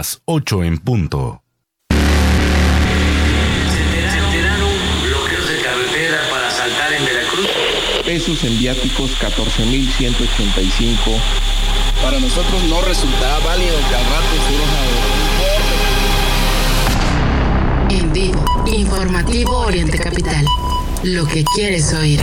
las 8 en punto. bloqueos de carretera para saltar en Veracruz. Pesos en viáticos 14.185. Para nosotros no resultaba válido que al rato se En vivo, informativo Oriente Capital. Lo que quieres oír.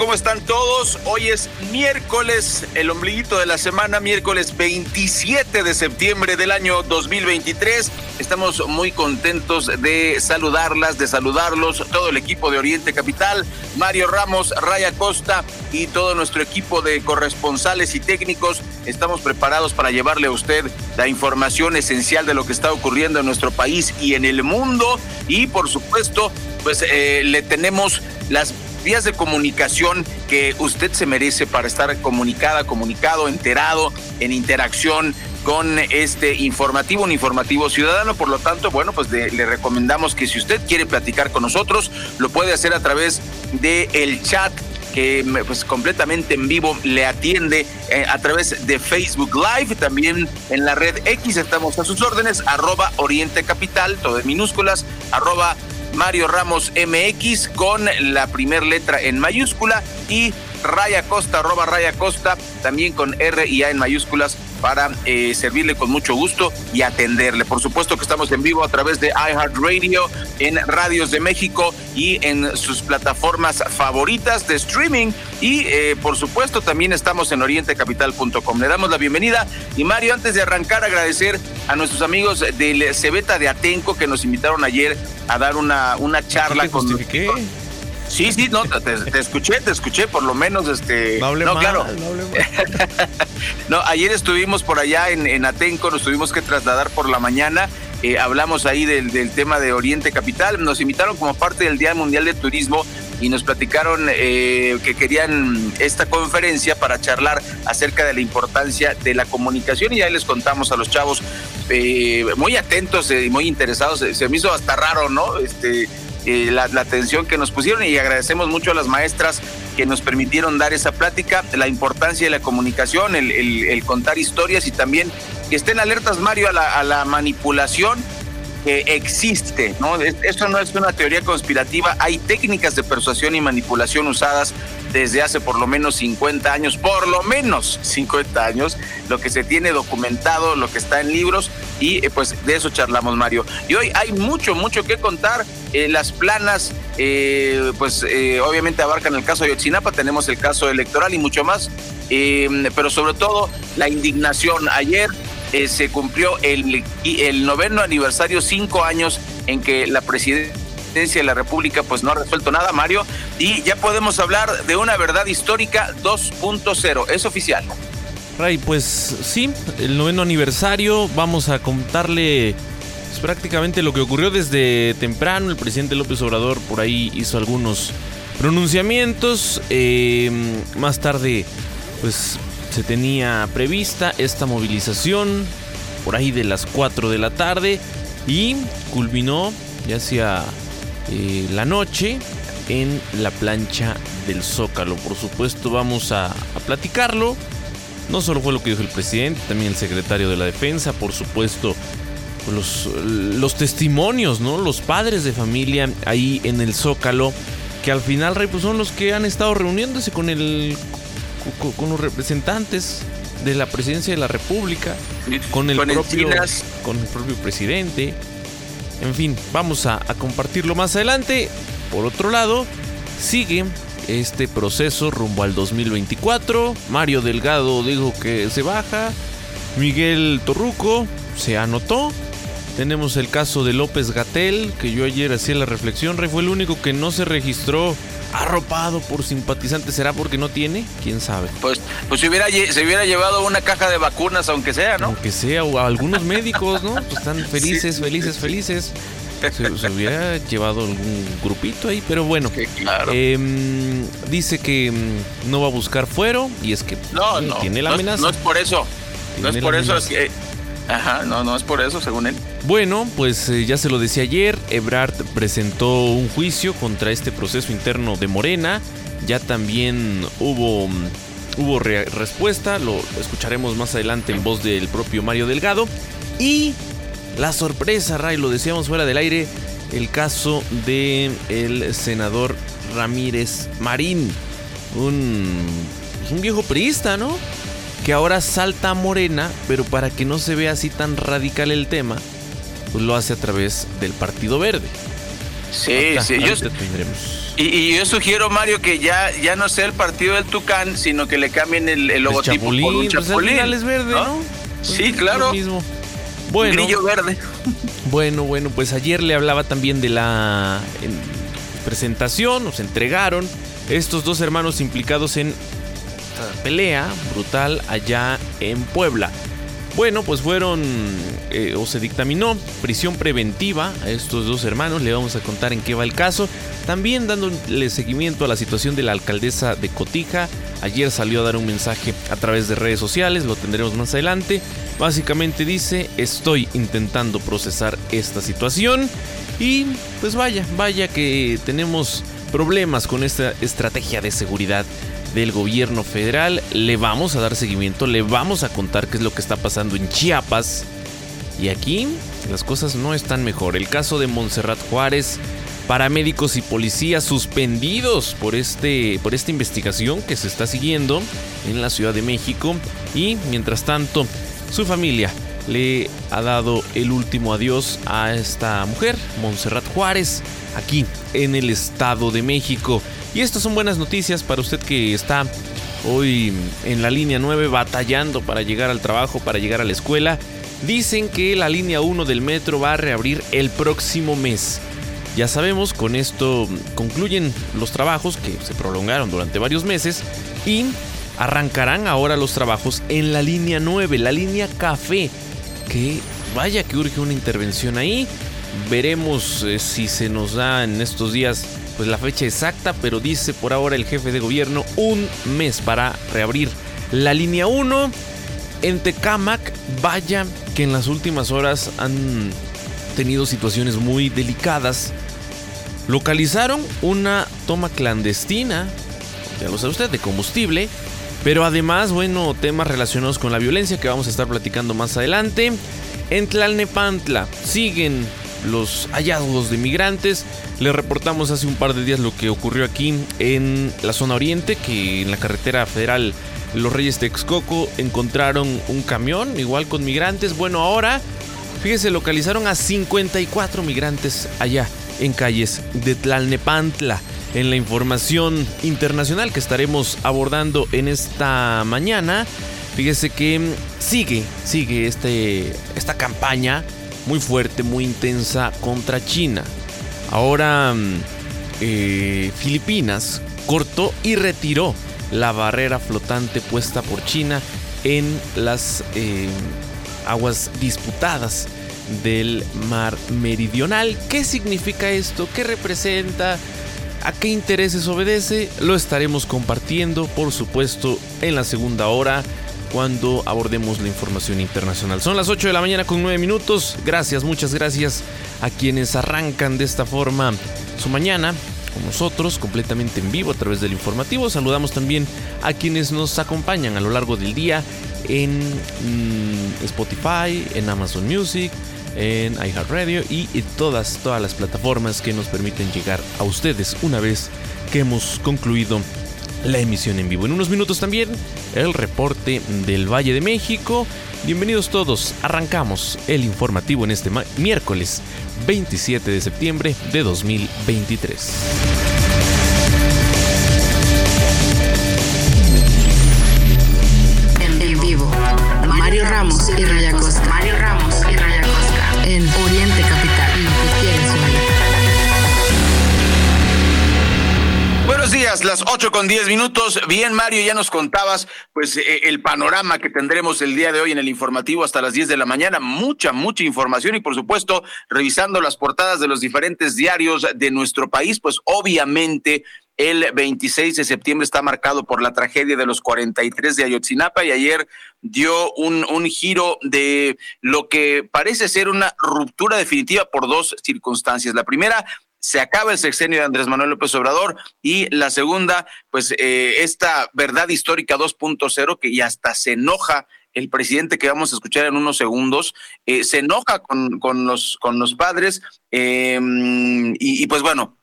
¿Cómo están todos? Hoy es miércoles, el ombliguito de la semana, miércoles 27 de septiembre del año 2023. Estamos muy contentos de saludarlas, de saludarlos, todo el equipo de Oriente Capital, Mario Ramos, Raya Costa y todo nuestro equipo de corresponsales y técnicos. Estamos preparados para llevarle a usted la información esencial de lo que está ocurriendo en nuestro país y en el mundo. Y por supuesto, pues eh, le tenemos las vías de comunicación que usted se merece para estar comunicada, comunicado, enterado, en interacción con este informativo, un informativo ciudadano. Por lo tanto, bueno, pues le recomendamos que si usted quiere platicar con nosotros, lo puede hacer a través del el chat que pues completamente en vivo le atiende eh, a través de Facebook Live, también en la red X estamos a sus órdenes, arroba Oriente Capital, todo en minúsculas, arroba Mario Ramos MX con la primera letra en mayúscula y Raya Costa, arroba Raya Costa, también con R y A en mayúsculas para eh, servirle con mucho gusto y atenderle. Por supuesto que estamos en vivo a través de iHeartRadio, en Radios de México y en sus plataformas favoritas de streaming. Y eh, por supuesto también estamos en orientecapital.com. Le damos la bienvenida. Y Mario, antes de arrancar, agradecer a nuestros amigos del Cebeta de Atenco que nos invitaron ayer a dar una, una charla con... Sí, sí, no, te, escuché, te escuché, por lo menos, este. No, no claro. No, ayer estuvimos por allá en, Atenco, nos tuvimos que trasladar por la mañana. Eh, hablamos ahí del, tema de Oriente Capital. Nos invitaron como parte del Día Mundial de Turismo y nos platicaron eh, que querían esta conferencia para charlar acerca de la importancia de la comunicación y ahí les contamos a los chavos eh, muy atentos y muy interesados. Se me hizo hasta raro, ¿no? Este la, atención que nos pusieron y agradecemos mucho a las maestras que nos permitieron dar esa plática, la importancia de la comunicación, el, contar historias y también que estén alertas, Mario, a la, a la manipulación que existe, ¿no? Esto no es una teoría conspirativa, hay técnicas de persuasión y manipulación usadas desde hace por lo menos 50 años, por lo menos 50 años, lo que se tiene documentado, lo que está en libros y eh, pues de eso charlamos Mario. Y hoy hay mucho, mucho que contar. Eh, las planas, eh, pues obviamente abarcan el caso de Yotzinapa, tenemos el caso electoral y mucho más, pero sobre todo la indignación. Ayer se cumplió el, el noveno aniversario, cinco años en que la presidencia de la República pues no ha resuelto nada, Mario, y ya podemos hablar de una verdad histórica 2.0, es oficial. Ray, pues sí, el noveno aniversario, vamos a contarle pues, prácticamente lo que ocurrió desde temprano, el presidente López Obrador por ahí hizo algunos pronunciamientos, eh, más tarde pues se tenía prevista esta movilización por ahí de las 4 de la tarde y culminó ya hacia eh, la noche en la plancha del Zócalo. Por supuesto vamos a, platicarlo. No solo fue lo que dijo el presidente, también el secretario de la defensa, por supuesto los, los testimonios, ¿no? Los padres de familia ahí en el Zócalo, que al final, pues son los que han estado reuniéndose con el con, los representantes de la presidencia de la República, con el propio con el propio presidente, en fin, vamos a, compartirlo más adelante. Por otro lado, sigue este proceso rumbo al 2024. Mario Delgado dijo que se baja. Miguel Torruco se anotó. Tenemos el caso de López Gatel, que yo ayer hacía la reflexión. Fue el único que no se registró arropado por simpatizantes. ¿Será porque no tiene? ¿Quién sabe? Pues, pues se, hubiera, se hubiera llevado una caja de vacunas, aunque sea, ¿no? Aunque sea, o algunos médicos, ¿no? Pues están felices, felices, felices. Se, hubiera llevado algún grupito ahí, pero bueno. Em, dice que mm, no va a buscar fuero y es que no, no, tiene la amenaza. No es por eso. No es por eso, es que Ajá, no, no es por eso, según él. Bueno, pues eh, ya se lo decía ayer, Ebrard presentó un juicio contra este proceso interno de Morena. Ya también hubo, mm, hubo respuesta, lo escucharemos más adelante en voz del propio Mario Delgado. Y la sorpresa, Ray, lo decíamos fuera del aire, el caso de el senador Ramírez Marín, un, un viejo priista, ¿no? Que ahora salta a Morena, pero para que no se vea así tan radical el tema, pues lo hace a través del Partido Verde. Sí, sí, yo, y, yo sugiero, Mario, que ya, ya no sea el partido del Tucán, sino que le cambien el, logotipo por un pues chapulín. es verde, ¿no? sí, claro. Mismo. Bueno, grillo verde. Bueno, bueno, pues ayer le hablaba también de la presentación, nos entregaron estos dos hermanos implicados en pelea brutal allá en Puebla. Bueno, pues fueron eh, o se dictaminó prisión preventiva a estos dos hermanos. Le vamos a contar en qué va el caso. También dándole seguimiento a la situación de la alcaldesa de Cotija. Ayer salió a dar un mensaje a través de redes sociales, lo tendremos más adelante. Básicamente dice, estoy intentando procesar esta situación. Y pues vaya, vaya que tenemos problemas con esta estrategia de seguridad del gobierno federal. Le vamos a dar seguimiento, le vamos a contar qué es lo que está pasando en Chiapas. Y aquí las cosas no están mejor. El caso de Montserrat Juárez, paramédicos y policías suspendidos por, este, por esta investigación que se está siguiendo en la Ciudad de México. Y mientras tanto, su familia le ha dado el último adiós a esta mujer, Montserrat Juárez, aquí en el Estado de México. Y estas son buenas noticias para usted que está hoy en la línea 9 batallando para llegar al trabajo, para llegar a la escuela. Dicen que la línea 1 del metro va a reabrir el próximo mes. Ya sabemos, con esto concluyen los trabajos que se prolongaron durante varios meses y arrancarán ahora los trabajos en la línea 9, la línea café, que vaya que urge una intervención ahí. Veremos eh, si se nos da en estos días pues la fecha exacta, pero dice por ahora el jefe de gobierno un mes para reabrir la línea 1 en Tecamac. Vaya que en las últimas horas han tenido situaciones muy delicadas. Localizaron una toma clandestina, ya lo sabe usted, de combustible. Pero además, bueno, temas relacionados con la violencia que vamos a estar platicando más adelante. En Tlalnepantla siguen los hallazgos de migrantes. Le reportamos hace un par de días lo que ocurrió aquí en la zona oriente, que en la carretera federal Los Reyes Texcoco encontraron un camión, igual con migrantes. Bueno, ahora, fíjese, localizaron a 54 migrantes allá en calles de Tlalnepantla. En la información internacional que estaremos abordando en esta mañana, fíjese que sigue, sigue este, esta campaña muy fuerte, muy intensa contra China. Ahora mm, eh, Filipinas cortó y retiró la barrera flotante puesta por China en las eh, aguas disputadas del mar meridional. ¿Qué significa esto? ¿Qué representa? ¿A qué intereses obedece? Lo estaremos compartiendo, por supuesto, en la segunda hora cuando abordemos la información internacional. Son las 8 de la mañana con 9 minutos. Gracias, muchas gracias a quienes arrancan de esta forma su mañana con nosotros completamente en vivo a través del informativo. Saludamos también a quienes nos acompañan a lo largo del día en mm, Spotify, en Amazon Music, en iHeartRadio y en todas, todas las plataformas que nos permiten llegar a ustedes una vez que hemos concluido la emisión en vivo. En unos minutos también el reporte del Valle de México. Bienvenidos todos, arrancamos el informativo en este miércoles 27 de septiembre de 2023. En vivo, Mario Ramos y Raya Costa. Mario Ramos y Raya Costa. Las 8 con 10 minutos. Bien, Mario, ya nos contabas pues eh, el panorama que tendremos el día de hoy en el informativo hasta las 10 de la mañana. Mucha, mucha información y por supuesto, revisando las portadas de los diferentes diarios de nuestro país, pues obviamente el 26 de septiembre está marcado por la tragedia de los 43 de Ayotzinapa y ayer dio un, un giro de lo que parece ser una ruptura definitiva por dos circunstancias. La primera, se acaba el sexenio de Andrés Manuel López Obrador y la segunda, pues eh, esta verdad histórica 2.0 que ya hasta se enoja el presidente que vamos a escuchar en unos segundos, eh, se enoja con, con, los, con los padres eh, y, y pues bueno,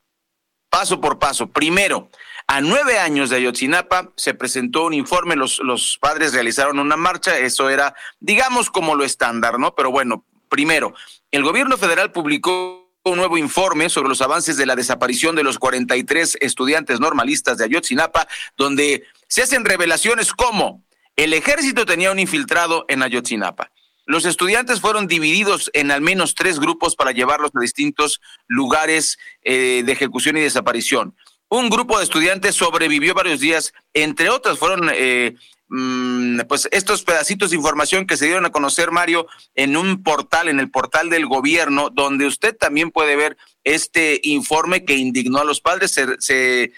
paso por paso. Primero, a nueve años de Ayotzinapa se presentó un informe, los, los padres realizaron una marcha, eso era, digamos, como lo estándar, ¿no? Pero bueno, primero, el gobierno federal publicó un nuevo informe sobre los avances de la desaparición de los 43 estudiantes normalistas de Ayotzinapa, donde se hacen revelaciones como el ejército tenía un infiltrado en Ayotzinapa. Los estudiantes fueron divididos en al menos tres grupos para llevarlos a distintos lugares eh, de ejecución y desaparición. Un grupo de estudiantes sobrevivió varios días, entre otras fueron eh, pues estos pedacitos de información que se dieron a conocer, Mario, en un portal, en el portal del gobierno, donde usted también puede ver este informe que indignó a los padres. Se, se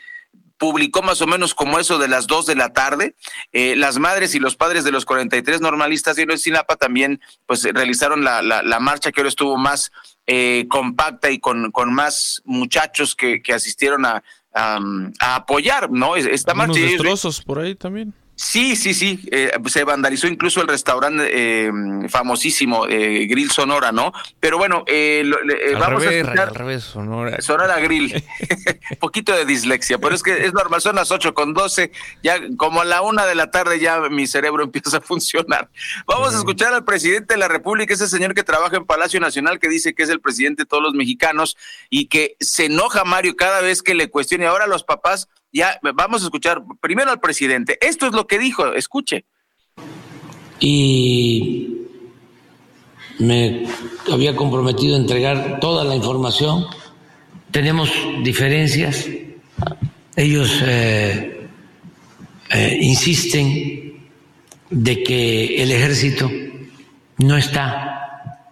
publicó más o menos como eso de las dos de la tarde. Eh, las madres y los padres de los 43 normalistas de Sinapa también pues realizaron la, la, la marcha que ahora estuvo más eh, compacta y con, con más muchachos que, que asistieron a, a, a apoyar, ¿no? Esta marcha. destrozos por ahí también. Sí, sí, sí. Eh, se vandalizó incluso el restaurante eh, famosísimo eh, Grill Sonora, ¿no? Pero bueno, eh, lo- le- eh, al vamos revés, a escuchar al revés, Sonora. Sonora Grill. Un poquito de dislexia, pero es que es normal. Son las ocho con doce. Ya como a la una de la tarde ya mi cerebro empieza a funcionar. Vamos a escuchar al presidente de la República, ese señor que trabaja en Palacio Nacional, que dice que es el presidente de todos los mexicanos y que se enoja Mario cada vez que le cuestione. Ahora los papás ya vamos a escuchar primero al presidente. Esto es lo que dijo, escuche. y me había comprometido a entregar toda la información. Tenemos diferencias. Ellos eh, eh, insisten de que el ejército no está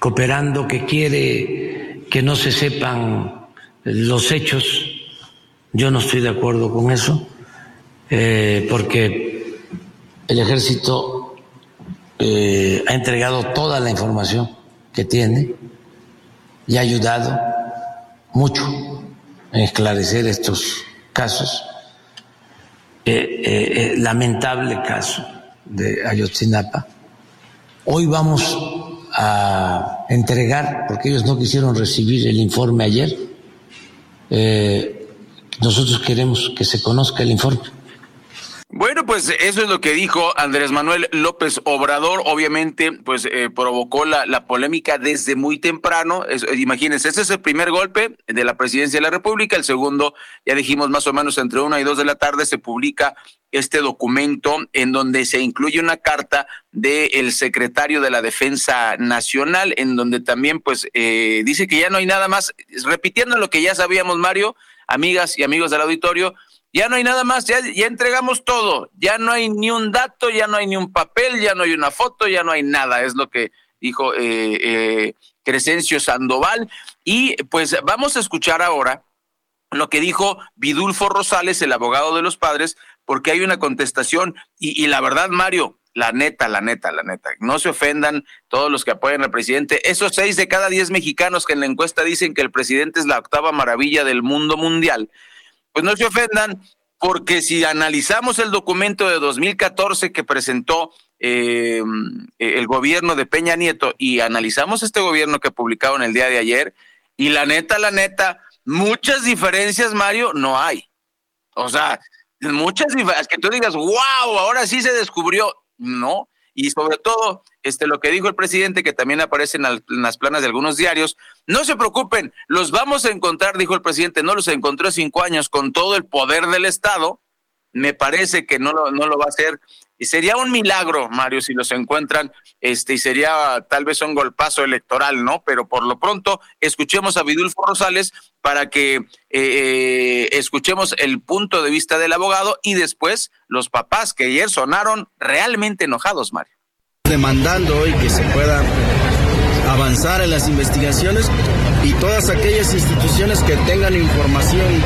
cooperando, que quiere que no se sepan los hechos. Yo no estoy de acuerdo con eso, eh, porque el ejército eh, ha entregado toda la información que tiene y ha ayudado mucho en esclarecer estos casos. Eh, eh, lamentable caso de Ayotzinapa. Hoy vamos a entregar, porque ellos no quisieron recibir el informe ayer, eh, nosotros queremos que se conozca el informe. Bueno, pues eso es lo que dijo Andrés Manuel López Obrador. Obviamente, pues eh, provocó la, la, polémica desde muy temprano. Es, imagínense, ese es el primer golpe de la presidencia de la República. El segundo, ya dijimos más o menos entre una y dos de la tarde, se publica este documento en donde se incluye una carta del secretario de la Defensa Nacional, en donde también pues eh, dice que ya no hay nada más, repitiendo lo que ya sabíamos, Mario, amigas y amigos del auditorio, ya no hay nada más, ya, entregamos todo, ya no hay ni un dato, ya no hay ni un papel, ya no hay una foto, ya no hay nada, es lo que dijo eh, eh, Crescencio Sandoval. Y pues vamos a escuchar ahora lo que dijo Vidulfo Rosales, el abogado de los padres, porque hay una contestación y la verdad, Mario, la neta, la neta, la neta. No se ofendan todos los que apoyan al presidente. Esos seis de cada diez mexicanos que en la encuesta dicen que el presidente es la octava maravilla del mundo mundial, pues no se ofendan, porque si analizamos el documento de 2014 que presentó eh, el gobierno de Peña Nieto y analizamos este gobierno que publicaron el día de ayer, y la neta, la neta, muchas diferencias, Mario, no hay. O sea, muchas diferencias, que tú digas, wow, ahora sí se descubrió. No, y sobre todo, este, lo que dijo el presidente, que también aparece en, las planas de algunos diarios, no se preocupen, los vamos a encontrar, dijo el presidente, no los encontró cinco años con todo el poder del Estado, me parece que no lo, no lo va a hacer Y sería un milagro, Mario, si los encuentran, este, y sería tal vez un golpazo electoral, ¿no? Pero por lo pronto, escuchemos a Vidulfo Rosales para que eh, eh, escuchemos el punto de vista del abogado y después los papás que ayer sonaron realmente enojados, Mario. Demandando hoy que se pueda avanzar en las investigaciones y todas aquellas instituciones que tengan información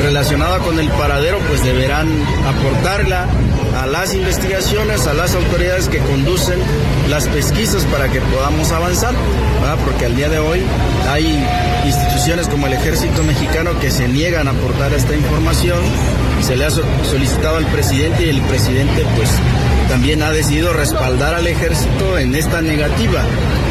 relacionada con el paradero pues deberán aportarla las investigaciones, a las autoridades que conducen las pesquisas para que podamos avanzar, porque al día de hoy hay instituciones como el Ejército Mexicano que se niegan a aportar esta información, se le ha solicitado al presidente y el presidente pues también ha decidido respaldar al ejército en esta negativa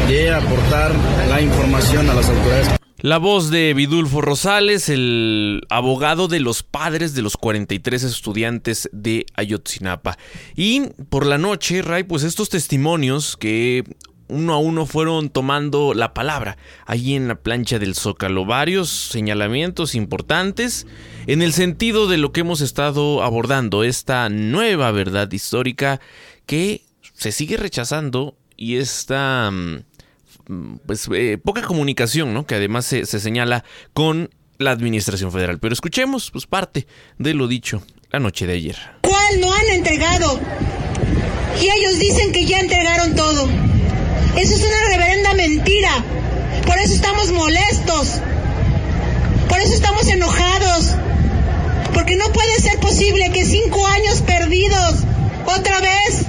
de aportar la información a las autoridades. La voz de Vidulfo Rosales, el abogado de los padres de los 43 estudiantes de Ayotzinapa. Y por la noche, Ray, pues estos testimonios que uno a uno fueron tomando la palabra allí en la plancha del Zócalo. Varios señalamientos importantes en el sentido de lo que hemos estado abordando, esta nueva verdad histórica que se sigue rechazando y esta mm, pues, eh, poca comunicación, ¿no? Que además se, señala con la administración federal. Pero escuchemos, pues, parte de lo dicho la noche de ayer. ¿Cuál no han entregado? Y ellos dicen que ya entregaron todo. Eso es una reverenda mentira. Por eso estamos molestos. Por eso estamos enojados. Porque no puede ser posible que cinco años perdidos, otra vez,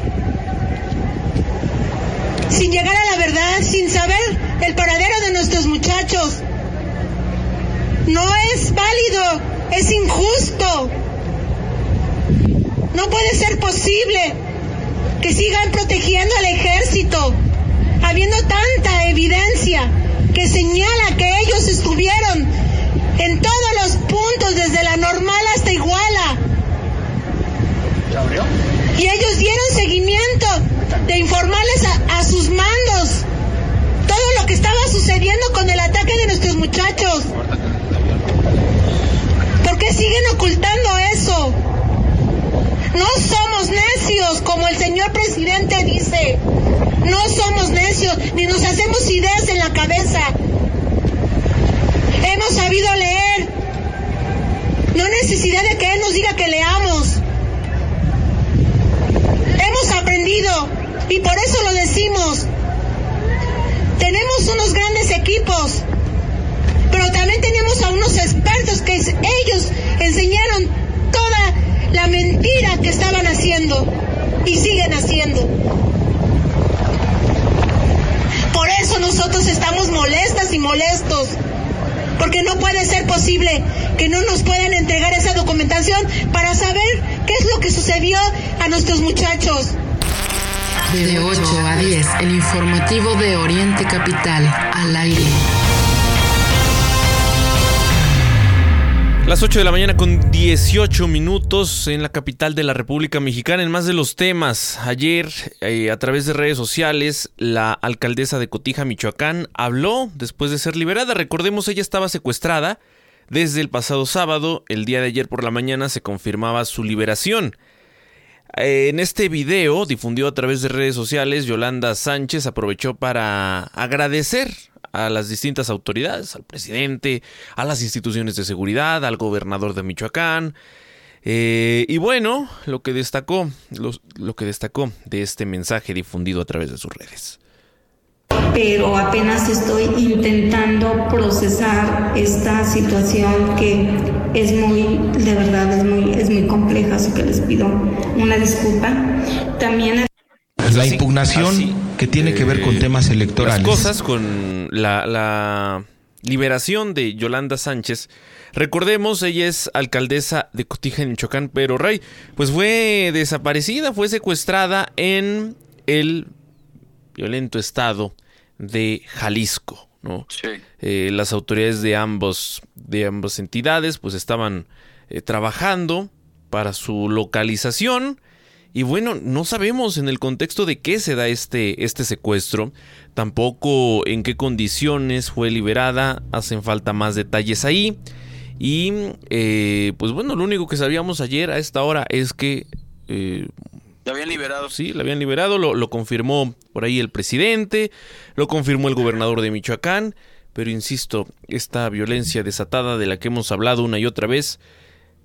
sin llegar a la verdad, sin saber el paradero de nuestros muchachos. No es válido, es injusto. No puede ser posible que sigan protegiendo al ejército, habiendo tanta evidencia que señala que ellos estuvieron en todos los puntos, desde la normal hasta Iguala. Y ellos dieron seguimiento de informarles a, sus mandos todo lo que estaba sucediendo con el ataque de nuestros muchachos. ¿Por qué siguen ocultando eso? No somos necios, como el señor presidente dice. No somos necios, ni nos hacemos ideas en la cabeza. Hemos sabido leer. No necesidad de que Él nos diga que leamos. Hemos aprendido y por eso lo decimos. Tenemos unos grandes equipos, pero también tenemos a unos expertos que ellos enseñaron toda la mentira que estaban haciendo y siguen haciendo. Por eso nosotros estamos molestas y molestos, porque no puede ser posible que no nos puedan entregar esa documentación para saber qué es lo que sucedió a nuestros muchachos. De 8 a 10, el informativo de Oriente Capital, al aire. Las 8 de la mañana con 18 minutos en la capital de la República Mexicana. En más de los temas, ayer eh, a través de redes sociales, la alcaldesa de Cotija, Michoacán, habló después de ser liberada. Recordemos, ella estaba secuestrada desde el pasado sábado. El día de ayer por la mañana se confirmaba su liberación. En este video, difundido a través de redes sociales, Yolanda Sánchez aprovechó para agradecer a las distintas autoridades, al presidente, a las instituciones de seguridad, al gobernador de Michoacán. Eh, y bueno, lo que destacó, lo que destacó de este mensaje difundido a través de sus redes pero apenas estoy intentando procesar esta situación que es muy, de verdad, es muy, es muy compleja, así que les pido una disculpa. También la impugnación que tiene que ver con eh, temas electorales. Las cosas con la, la liberación de Yolanda Sánchez. Recordemos, ella es alcaldesa de Cotija en Michoacán, pero Rey, pues fue desaparecida, fue secuestrada en el violento estado de Jalisco. ¿No? Eh, las autoridades de ambos de ambas entidades pues estaban eh, trabajando para su localización. Y bueno no sabemos en el contexto de qué se da este este secuestro tampoco en qué condiciones fue liberada hacen falta más detalles ahí. Y eh, pues bueno lo único que sabíamos ayer a esta hora es que La habían liberado. Sí, la habían liberado, lo, lo confirmó por ahí el presidente, lo confirmó el gobernador de Michoacán, pero insisto, esta violencia desatada de la que hemos hablado una y otra vez,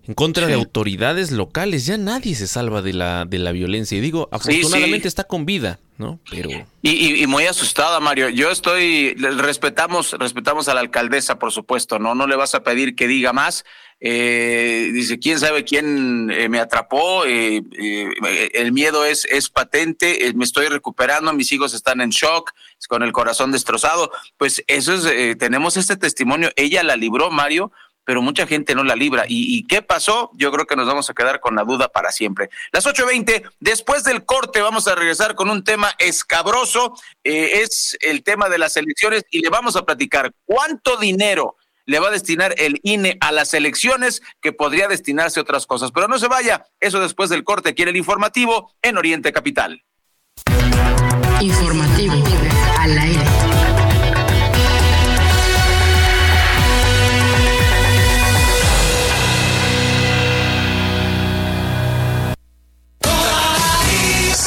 en contra de autoridades locales. Ya nadie se salva de la, de la violencia. Y digo, afortunadamente está con vida, ¿no? Pero. Y, y, muy asustada, Mario. Yo estoy. Respetamos, respetamos a la alcaldesa, por supuesto, ¿no? No le vas a pedir que diga más. Eh, dice, quién sabe quién eh, me atrapó. Eh, eh, el miedo es, es patente. Me estoy recuperando. Mis hijos están en shock, con el corazón destrozado. Pues eso es. tenemos este testimonio. Ella la libró, Mario pero mucha gente no la libra. ¿Y, qué pasó? Yo creo que nos vamos a quedar con la duda para siempre. Las 8.20, después del corte vamos a regresar con un tema escabroso, es el tema de las elecciones y le vamos a platicar cuánto dinero le va a destinar el INE a las elecciones que podría destinarse a otras cosas. Pero no se vaya, eso después del corte, quiere el informativo en Oriente Capital. Informativo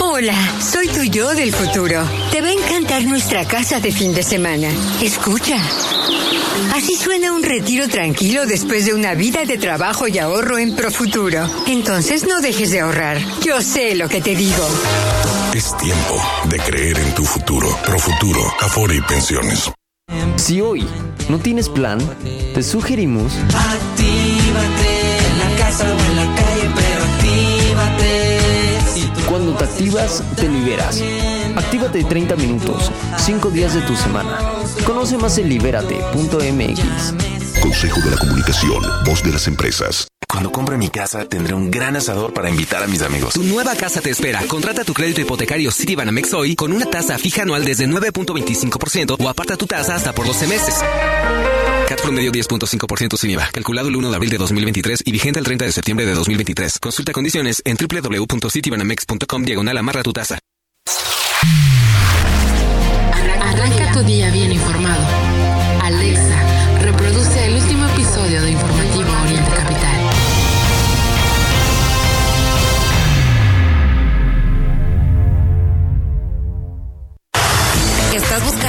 Hola, soy tu yo del futuro. Te va a encantar nuestra casa de fin de semana. Escucha. Así suena un retiro tranquilo después de una vida de trabajo y ahorro en Profuturo. Entonces no dejes de ahorrar. Yo sé lo que te digo. Es tiempo de creer en tu futuro. Profuturo, Afore y Pensiones. Si hoy no tienes plan, te sugerimos... Actívate en la casa o en la Te activas, te liberas. Actívate 30 minutos, 5 días de tu semana. Conoce más en libérate.mx. Consejo de la Comunicación, voz de las empresas. Cuando compre mi casa, tendré un gran asador para invitar a mis amigos. Tu nueva casa te espera. Contrata tu crédito hipotecario Citibanamex hoy con una tasa fija anual desde 9.25% o aparta tu tasa hasta por 12 meses. CAT promedio 10.5% sin IVA. Calculado el 1 de abril de 2023 y vigente el 30 de septiembre de 2023. Consulta condiciones en www.citibanamex.com diagonal amarra tu tasa. Arranca tu día bien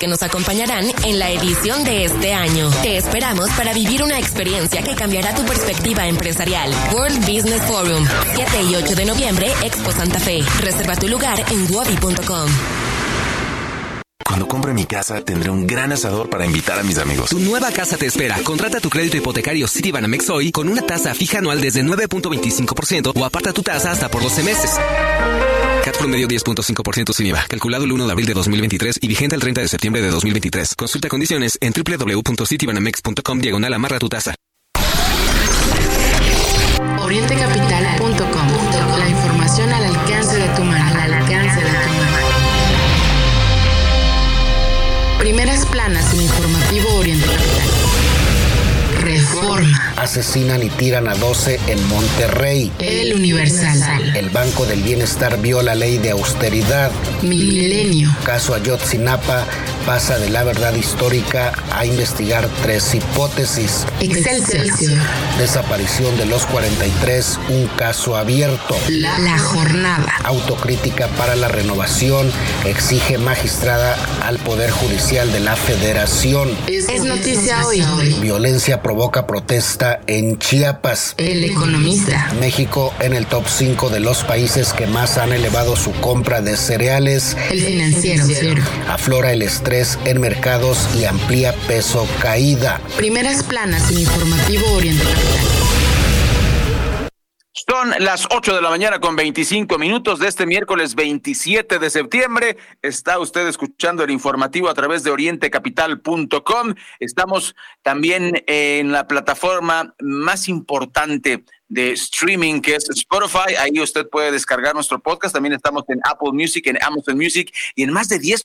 que nos acompañarán en la edición de este año. Te esperamos para vivir una experiencia que cambiará tu perspectiva empresarial. World Business Forum, 7 y 8 de noviembre, Expo Santa Fe. Reserva tu lugar en wabi.com. Cuando compre mi casa, tendré un gran asador para invitar a mis amigos. Tu nueva casa te espera. Contrata tu crédito hipotecario Citibanamex hoy con una tasa fija anual desde 9.25% o aparta tu tasa hasta por 12 meses. CAT promedio 10.5% sin IVA. Calculado el 1 de abril de 2023 y vigente el 30 de septiembre de 2023. Consulta condiciones en www.citibanamex.com diagonal amarra tu tasa. Orientecapital.com. La información al alcance Asesinan y tiran a 12 en Monterrey. El Universal. El Banco del Bienestar viola ley de austeridad. Milenio. Caso Ayotzinapa pasa de la verdad histórica a investigar tres hipótesis. Excelsior. Desaparición de los 43, un caso abierto. La, la jornada. Autocrítica para la renovación, exige magistrada al Poder Judicial de la Federación. Es noticia hoy. Violencia provoca protesta en Chiapas. El economista. México en el top 5 de los países que más han elevado su compra de cereales. El financiero. Aflora el estrés en mercados y amplía peso caída. Primeras planas en informativo Oriente Son las 8 de la mañana con 25 minutos de este miércoles 27 de septiembre. Está usted escuchando el informativo a través de orientecapital.com. Estamos también en la plataforma más importante de streaming que es Spotify. Ahí usted puede descargar nuestro podcast. También estamos en Apple Music, en Amazon Music y en más de 10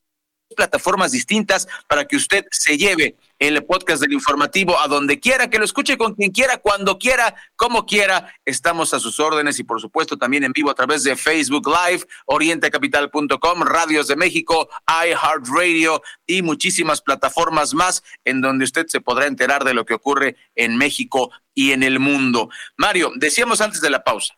plataformas distintas para que usted se lleve el podcast del informativo a donde quiera, que lo escuche con quien quiera, cuando quiera, como quiera. Estamos a sus órdenes y por supuesto también en vivo a través de Facebook Live, orientecapital.com, Radios de México, iHeartRadio y muchísimas plataformas más en donde usted se podrá enterar de lo que ocurre en México y en el mundo. Mario, decíamos antes de la pausa,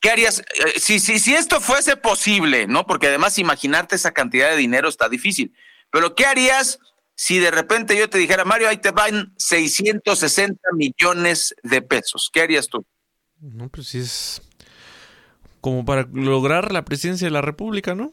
¿Qué harías eh, si, si, si esto fuese posible, no? Porque además imaginarte esa cantidad de dinero está difícil. Pero ¿qué harías si de repente yo te dijera, Mario, ahí te van 660 millones de pesos? ¿Qué harías tú? No, pues sí es como para lograr la presidencia de la República, ¿no?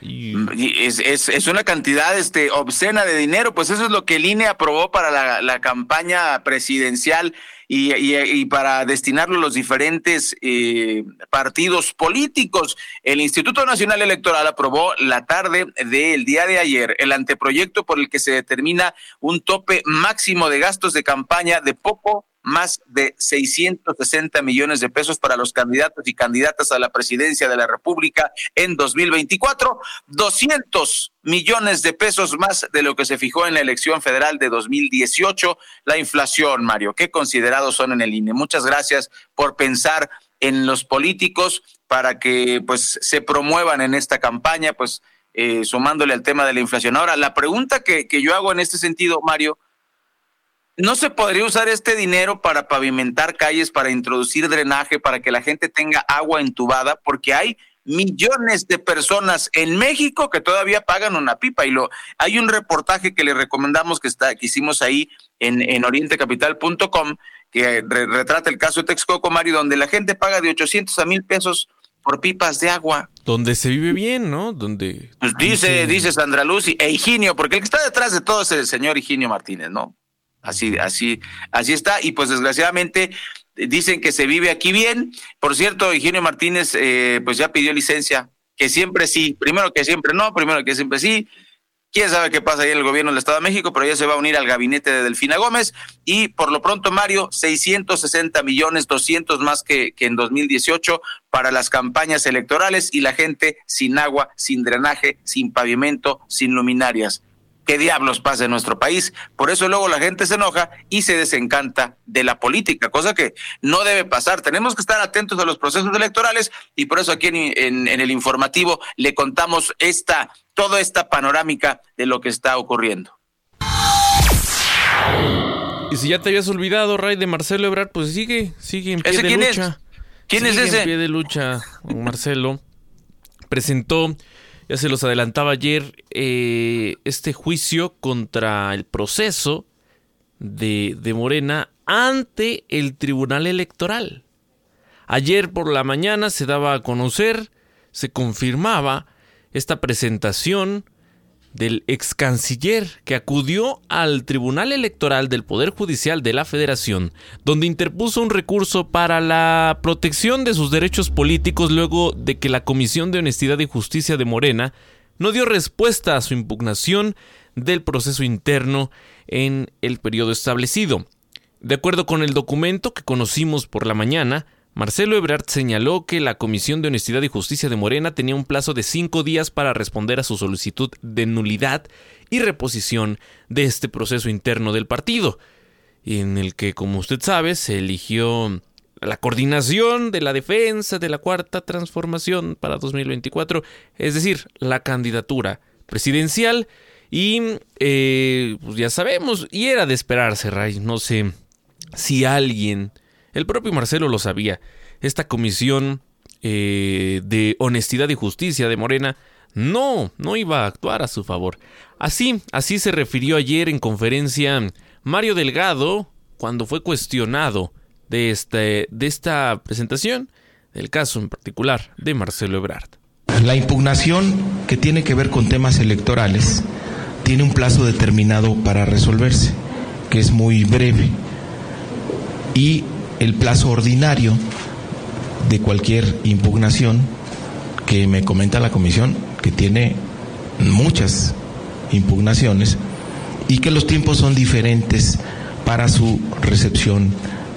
Es, es, una cantidad este, obscena de dinero, pues eso es lo que el INE aprobó para la, la campaña presidencial y, y, y, para destinarlo a los diferentes eh, partidos políticos. El Instituto Nacional Electoral aprobó la tarde del día de ayer el anteproyecto por el que se determina un tope máximo de gastos de campaña de poco más de 660 millones de pesos para los candidatos y candidatas a la presidencia de la República en 2024, 200 millones de pesos más de lo que se fijó en la elección federal de 2018. La inflación, Mario, ¿qué considerados son en el INE? Muchas gracias por pensar en los políticos para que pues se promuevan en esta campaña, pues eh, sumándole al tema de la inflación. Ahora, la pregunta que, que yo hago en este sentido, Mario, ¿No se podría usar este dinero para pavimentar calles, para introducir drenaje, para que la gente tenga agua entubada? Porque hay millones de personas en México que todavía pagan una pipa y lo hay un reportaje que le recomendamos que está que hicimos ahí en, en orientecapital.com que re, retrata el caso de Texcoco Mari donde la gente paga de 800 a mil pesos por pipas de agua. Donde se vive bien, ¿no? Donde pues dice dice Sandra Luz e Higinio, porque el que está detrás de todo es el señor Higinio Martínez, ¿no? Así, así, así está. Y pues desgraciadamente dicen que se vive aquí bien. Por cierto, Eugenio Martínez eh, pues ya pidió licencia, que siempre sí, primero que siempre no, primero que siempre sí. Quién sabe qué pasa ahí en el gobierno del Estado de México, pero ya se va a unir al gabinete de Delfina Gómez. Y por lo pronto, Mario, 660 millones, 200 más que, que en 2018 para las campañas electorales y la gente sin agua, sin drenaje, sin pavimento, sin luminarias qué diablos pasa en nuestro país. Por eso luego la gente se enoja y se desencanta de la política, cosa que no debe pasar. Tenemos que estar atentos a los procesos electorales y por eso aquí en, en, en el informativo le contamos esta, toda esta panorámica de lo que está ocurriendo. Y si ya te habías olvidado, Ray, de Marcelo Ebrard, pues sigue, sigue en pie ¿Ese de quién lucha. es? ¿Quién sigue es ese? en pie de lucha, Marcelo. Presentó ya se los adelantaba ayer, eh, este juicio contra el proceso de, de, Morena ante el Tribunal Electoral. Ayer por la mañana se daba a conocer, se confirmaba esta presentación del ex canciller que acudió al Tribunal Electoral del Poder Judicial de la Federación, donde interpuso un recurso para la protección de sus derechos políticos luego de que la Comisión de Honestidad y Justicia de Morena no dio respuesta a su impugnación del proceso interno en el periodo establecido. De acuerdo con el documento que conocimos por la mañana, Marcelo Ebrard señaló que la Comisión de Honestidad y Justicia de Morena tenía un plazo de cinco días para responder a su solicitud de nulidad y reposición de este proceso interno del partido, en el que, como usted sabe, se eligió la coordinación de la defensa de la cuarta transformación para 2024, es decir, la candidatura presidencial Y eh, pues ya sabemos, y era de esperarse, Ray. No sé si alguien, el propio Marcelo lo sabía, esta comisión eh, de honestidad y justicia de Morena no, no iba a actuar a su favor. Así, así se refirió ayer en conferencia Mario Delgado cuando fue cuestionado de, este, de esta presentación, del caso en particular de Marcelo Ebrard. La impugnación que tiene que ver con temas electorales tiene un plazo determinado para resolverse, que es muy breve. Y el plazo ordinario de cualquier impugnación que me comenta la comisión, que tiene muchas impugnaciones, y que los tiempos son diferentes para su recepción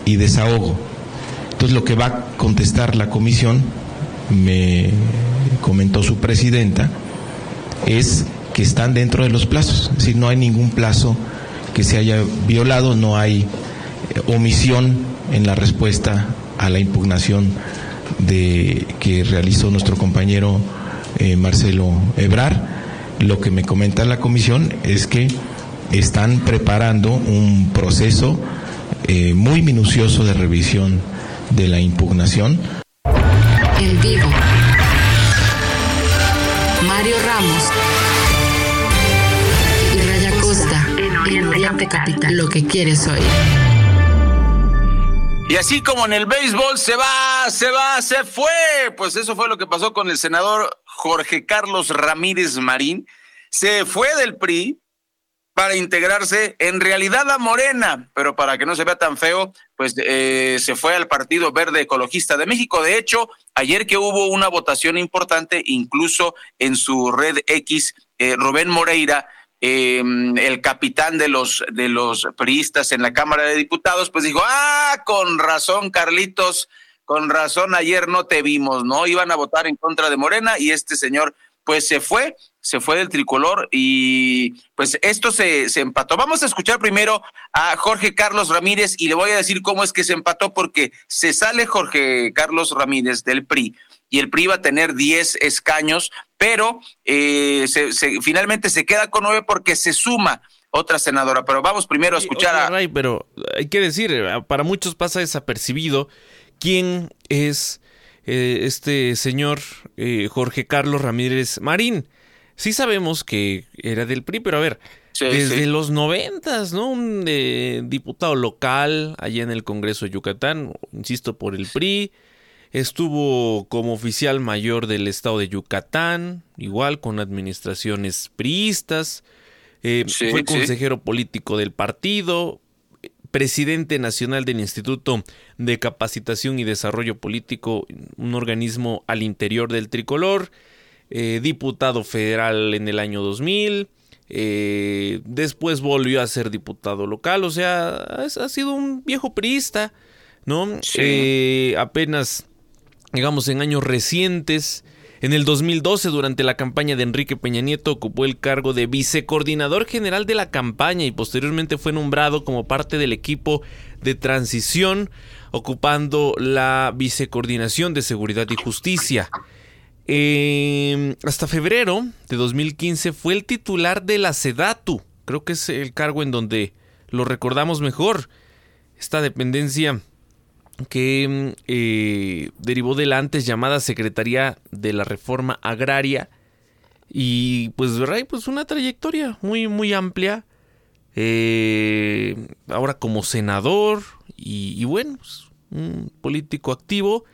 y desahogo. Entonces lo que va a contestar la comisión, me comentó su presidenta, es que están dentro de los plazos. Es decir, no hay ningún plazo que se haya violado, no hay eh, omisión en la respuesta a la impugnación que realizó nuestro compañero eh, Marcelo Ebrar. Lo que me comenta la comisión es que están preparando un proceso eh, muy minucioso de revisión de la impugnación. En vivo. Mario Ramos y Raya Costa en Oriente Capital. Lo que quieres oír. Y así como en el béisbol se va, se va, se fue. Pues eso fue lo que pasó con el senador Jorge Carlos Ramírez Marín. Se fue del PRI para integrarse en realidad a Morena, pero para que no se vea tan feo, pues eh, se fue al Partido Verde Ecologista de México. De hecho, ayer que hubo una votación importante, incluso en su red X, eh, Rubén Moreira, eh, el capitán de los de los priistas en la Cámara de Diputados, pues dijo, ah, con razón, Carlitos, con razón, ayer no te vimos, ¿no? Iban a votar en contra de Morena y este señor pues se fue, se fue del tricolor y pues esto se, se, empató. Vamos a escuchar primero a Jorge Carlos Ramírez y le voy a decir cómo es que se empató porque se sale Jorge Carlos Ramírez del PRI y el PRI va a tener 10 escaños, pero eh, se, se, finalmente se queda con nueve porque se suma otra senadora. Pero vamos primero a escuchar a... Ray, pero hay que decir, para muchos pasa desapercibido quién es eh, este señor eh, Jorge Carlos Ramírez Marín. Sí sabemos que era del PRI, pero a ver, sí, desde sí. los noventas, ¿no? Un eh, diputado local allá en el Congreso de Yucatán, insisto, por el PRI. Estuvo como oficial mayor del estado de Yucatán, igual con administraciones priistas. Eh, sí, fue consejero político del partido, presidente nacional del Instituto de Capacitación y Desarrollo Político, un organismo al interior del tricolor, eh, diputado federal en el año 2000, eh, después volvió a ser diputado local, o sea, ha, sido un viejo priista, ¿no? Sí. Eh, apenas, digamos, en años recientes, en el 2012, durante la campaña de Enrique Peña Nieto, ocupó el cargo de vicecoordinador general de la campaña y posteriormente fue nombrado como parte del equipo de transición, ocupando la vicecoordinación de seguridad y justicia. Eh, hasta febrero de 2015 fue el titular de la SEDATU, creo que es el cargo en donde lo recordamos mejor. Esta dependencia que eh, derivó de la antes llamada Secretaría de la Reforma Agraria. Y pues verdad pues una trayectoria muy muy amplia. Eh, ahora como senador y, y bueno pues, un político activo.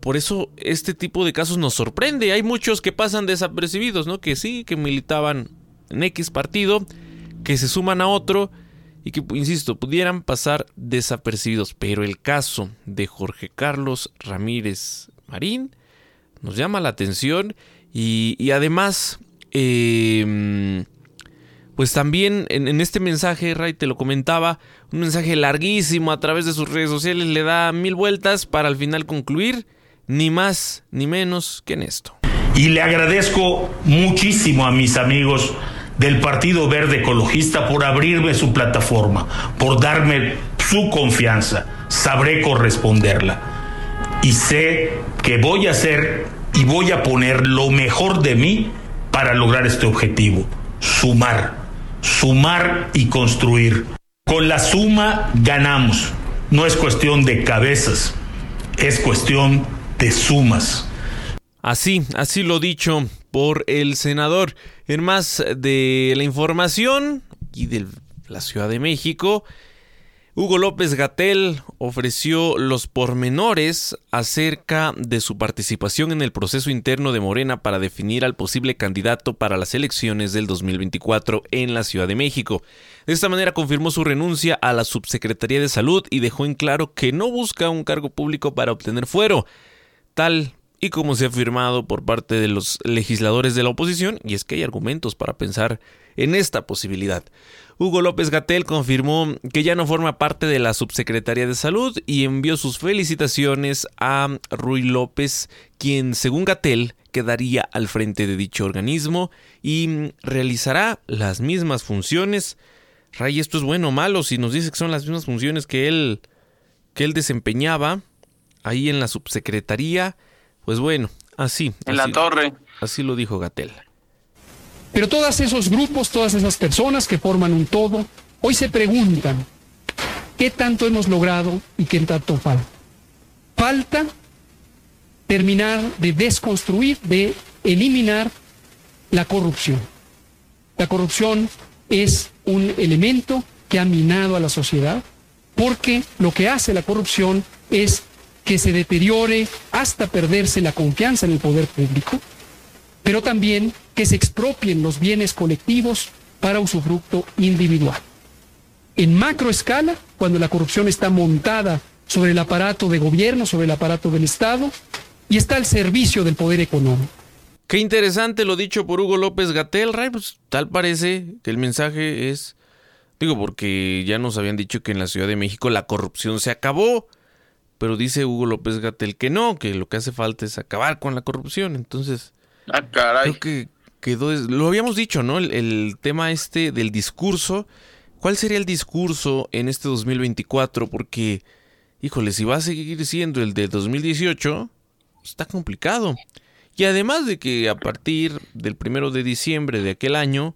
Por eso este tipo de casos nos sorprende. Hay muchos que pasan desapercibidos no que sí que militaban en X partido que se suman a otro y que, insisto, pudieran pasar desapercibidos. Pero el caso de Jorge Carlos Ramírez Marín nos llama la atención y, y además, eh, pues también en, en, este mensaje, Ray te lo comentaba, un mensaje larguísimo a través de sus redes sociales, le da mil vueltas para al final concluir, ni más ni menos que en esto. Y le agradezco muchísimo a mis amigos del Partido Verde Ecologista por abrirme su plataforma, por darme su confianza. Sabré corresponderla. Y sé que voy a hacer y voy a poner lo mejor de mí para lograr este objetivo. sumar, sumar y construir. Con la suma ganamos. No es cuestión de cabezas, es cuestión de sumas. Así, así lo dicho por el senador. En más de la información y de la Ciudad de México, Hugo López Gatel ofreció los pormenores acerca de su participación en el proceso interno de Morena para definir al posible candidato para las elecciones del 2024 en la Ciudad de México. De esta manera confirmó su renuncia a la Subsecretaría de Salud y dejó en claro que no busca un cargo público para obtener fuero, tal y como se ha afirmado por parte de los legisladores de la oposición, y es que hay argumentos para pensar en esta posibilidad. Hugo López Gatel confirmó que ya no forma parte de la Subsecretaría de Salud y envió sus felicitaciones a Rui López, quien según Gatel quedaría al frente de dicho organismo y realizará las mismas funciones. Ray, esto es bueno o malo si nos dice que son las mismas funciones que él que él desempeñaba ahí en la subsecretaría, pues bueno, así. En la torre. Así lo dijo Gatel. Pero todos esos grupos, todas esas personas que forman un todo, hoy se preguntan, ¿qué tanto hemos logrado y qué tanto falta? Falta terminar de desconstruir, de eliminar la corrupción. La corrupción es un elemento que ha minado a la sociedad porque lo que hace la corrupción es que se deteriore hasta perderse la confianza en el poder público, pero también que se expropien los bienes colectivos para usufructo individual. En macro escala, cuando la corrupción está montada sobre el aparato de gobierno, sobre el aparato del Estado, y está al servicio del poder económico. Qué interesante lo dicho por Hugo López Gatel, Ray, pues tal parece que el mensaje es, digo, porque ya nos habían dicho que en la Ciudad de México la corrupción se acabó, pero dice Hugo López Gatel que no, que lo que hace falta es acabar con la corrupción, entonces... Ah, caray. Creo que quedó, lo habíamos dicho, ¿no? El, el tema este del discurso, ¿cuál sería el discurso en este 2024? Porque, híjole, si va a seguir siendo el de 2018, está complicado. Y además de que a partir del primero de diciembre de aquel año,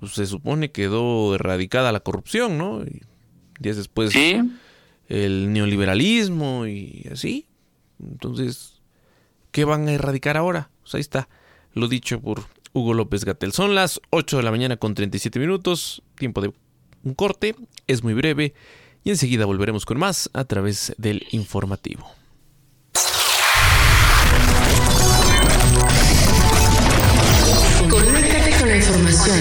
pues se supone quedó erradicada la corrupción, ¿no? Y días después el neoliberalismo y así. Entonces, ¿qué van a erradicar ahora? Pues ahí está, lo dicho por Hugo López Gatel. Son las 8 de la mañana con 37 minutos, tiempo de un corte, es muy breve y enseguida volveremos con más a través del informativo. Conéctate con la información.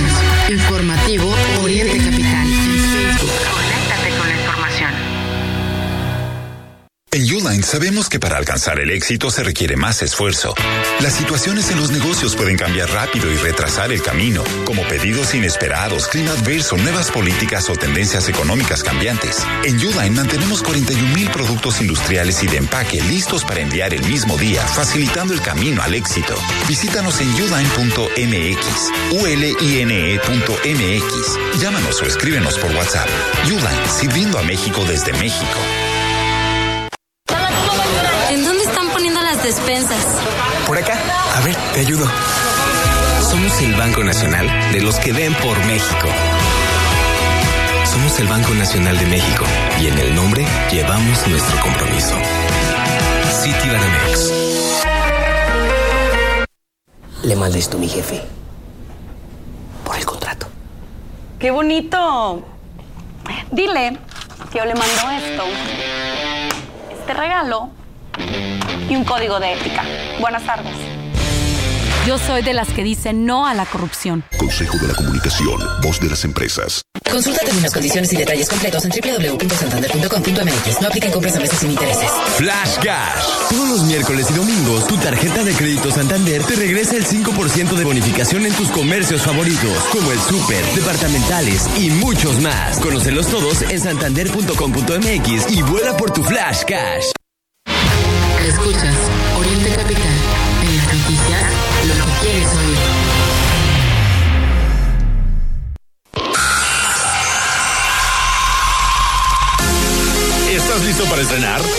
Informativo Oriente Capital. En Uline sabemos que para alcanzar el éxito se requiere más esfuerzo. Las situaciones en los negocios pueden cambiar rápido y retrasar el camino, como pedidos inesperados, clima adverso, nuevas políticas o tendencias económicas cambiantes. En Uline mantenemos 41 mil productos industriales y de empaque listos para enviar el mismo día, facilitando el camino al éxito. Visítanos en uline.mx, uline.mx. Llámanos o escríbenos por WhatsApp. Uline, sirviendo a México desde México. A ver, te ayudo. Somos el Banco Nacional de los que ven por México. Somos el Banco Nacional de México y en el nombre llevamos nuestro compromiso. Citibanamex. Le mandé esto a mi jefe. Por el contrato. ¡Qué bonito! Dile que yo le mando esto, este regalo y un código de ética. Buenas tardes. Yo soy de las que dicen no a la corrupción. Consejo de la Comunicación, voz de las empresas. Consulta términos, condiciones y detalles completos en www.santander.com.mx. No aplican compras a meses sin intereses. Flash Cash. Todos los miércoles y domingos, tu tarjeta de crédito Santander te regresa el 5% de bonificación en tus comercios favoritos, como el súper, departamentales y muchos más. Conocelos todos en santander.com.mx y vuela por tu Flash Cash. Escuchas lo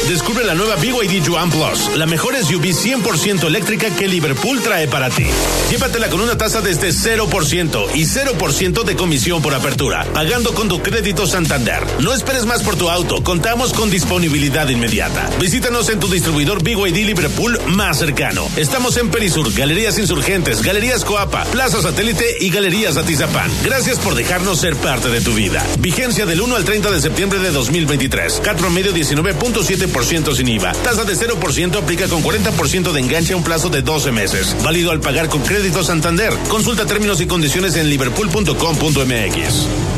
Descubre la nueva BYD Yuan Plus, la mejor SUV 100% eléctrica que Liverpool trae para ti. Llévatela con una tasa desde 0% y 0% de comisión por apertura, pagando con tu crédito Santander. No esperes más por tu auto, contamos con disponibilidad inmediata. Visítanos en tu distribuidor BYD Liverpool más cercano. Estamos en Perisur, Galerías Insurgentes, Galerías Coapa, Plaza Satélite y Galerías Atizapán. Gracias por dejarnos ser parte de tu vida. Vigencia del 1 al 30 de septiembre de 2023. CAT promedio 19.7% sin IVA. Tasa de 0% aplica con 40% de enganche a un plazo de 12 meses. Válido al pagar con crédito Santander. Consulta términos y condiciones en liverpool.com.mx.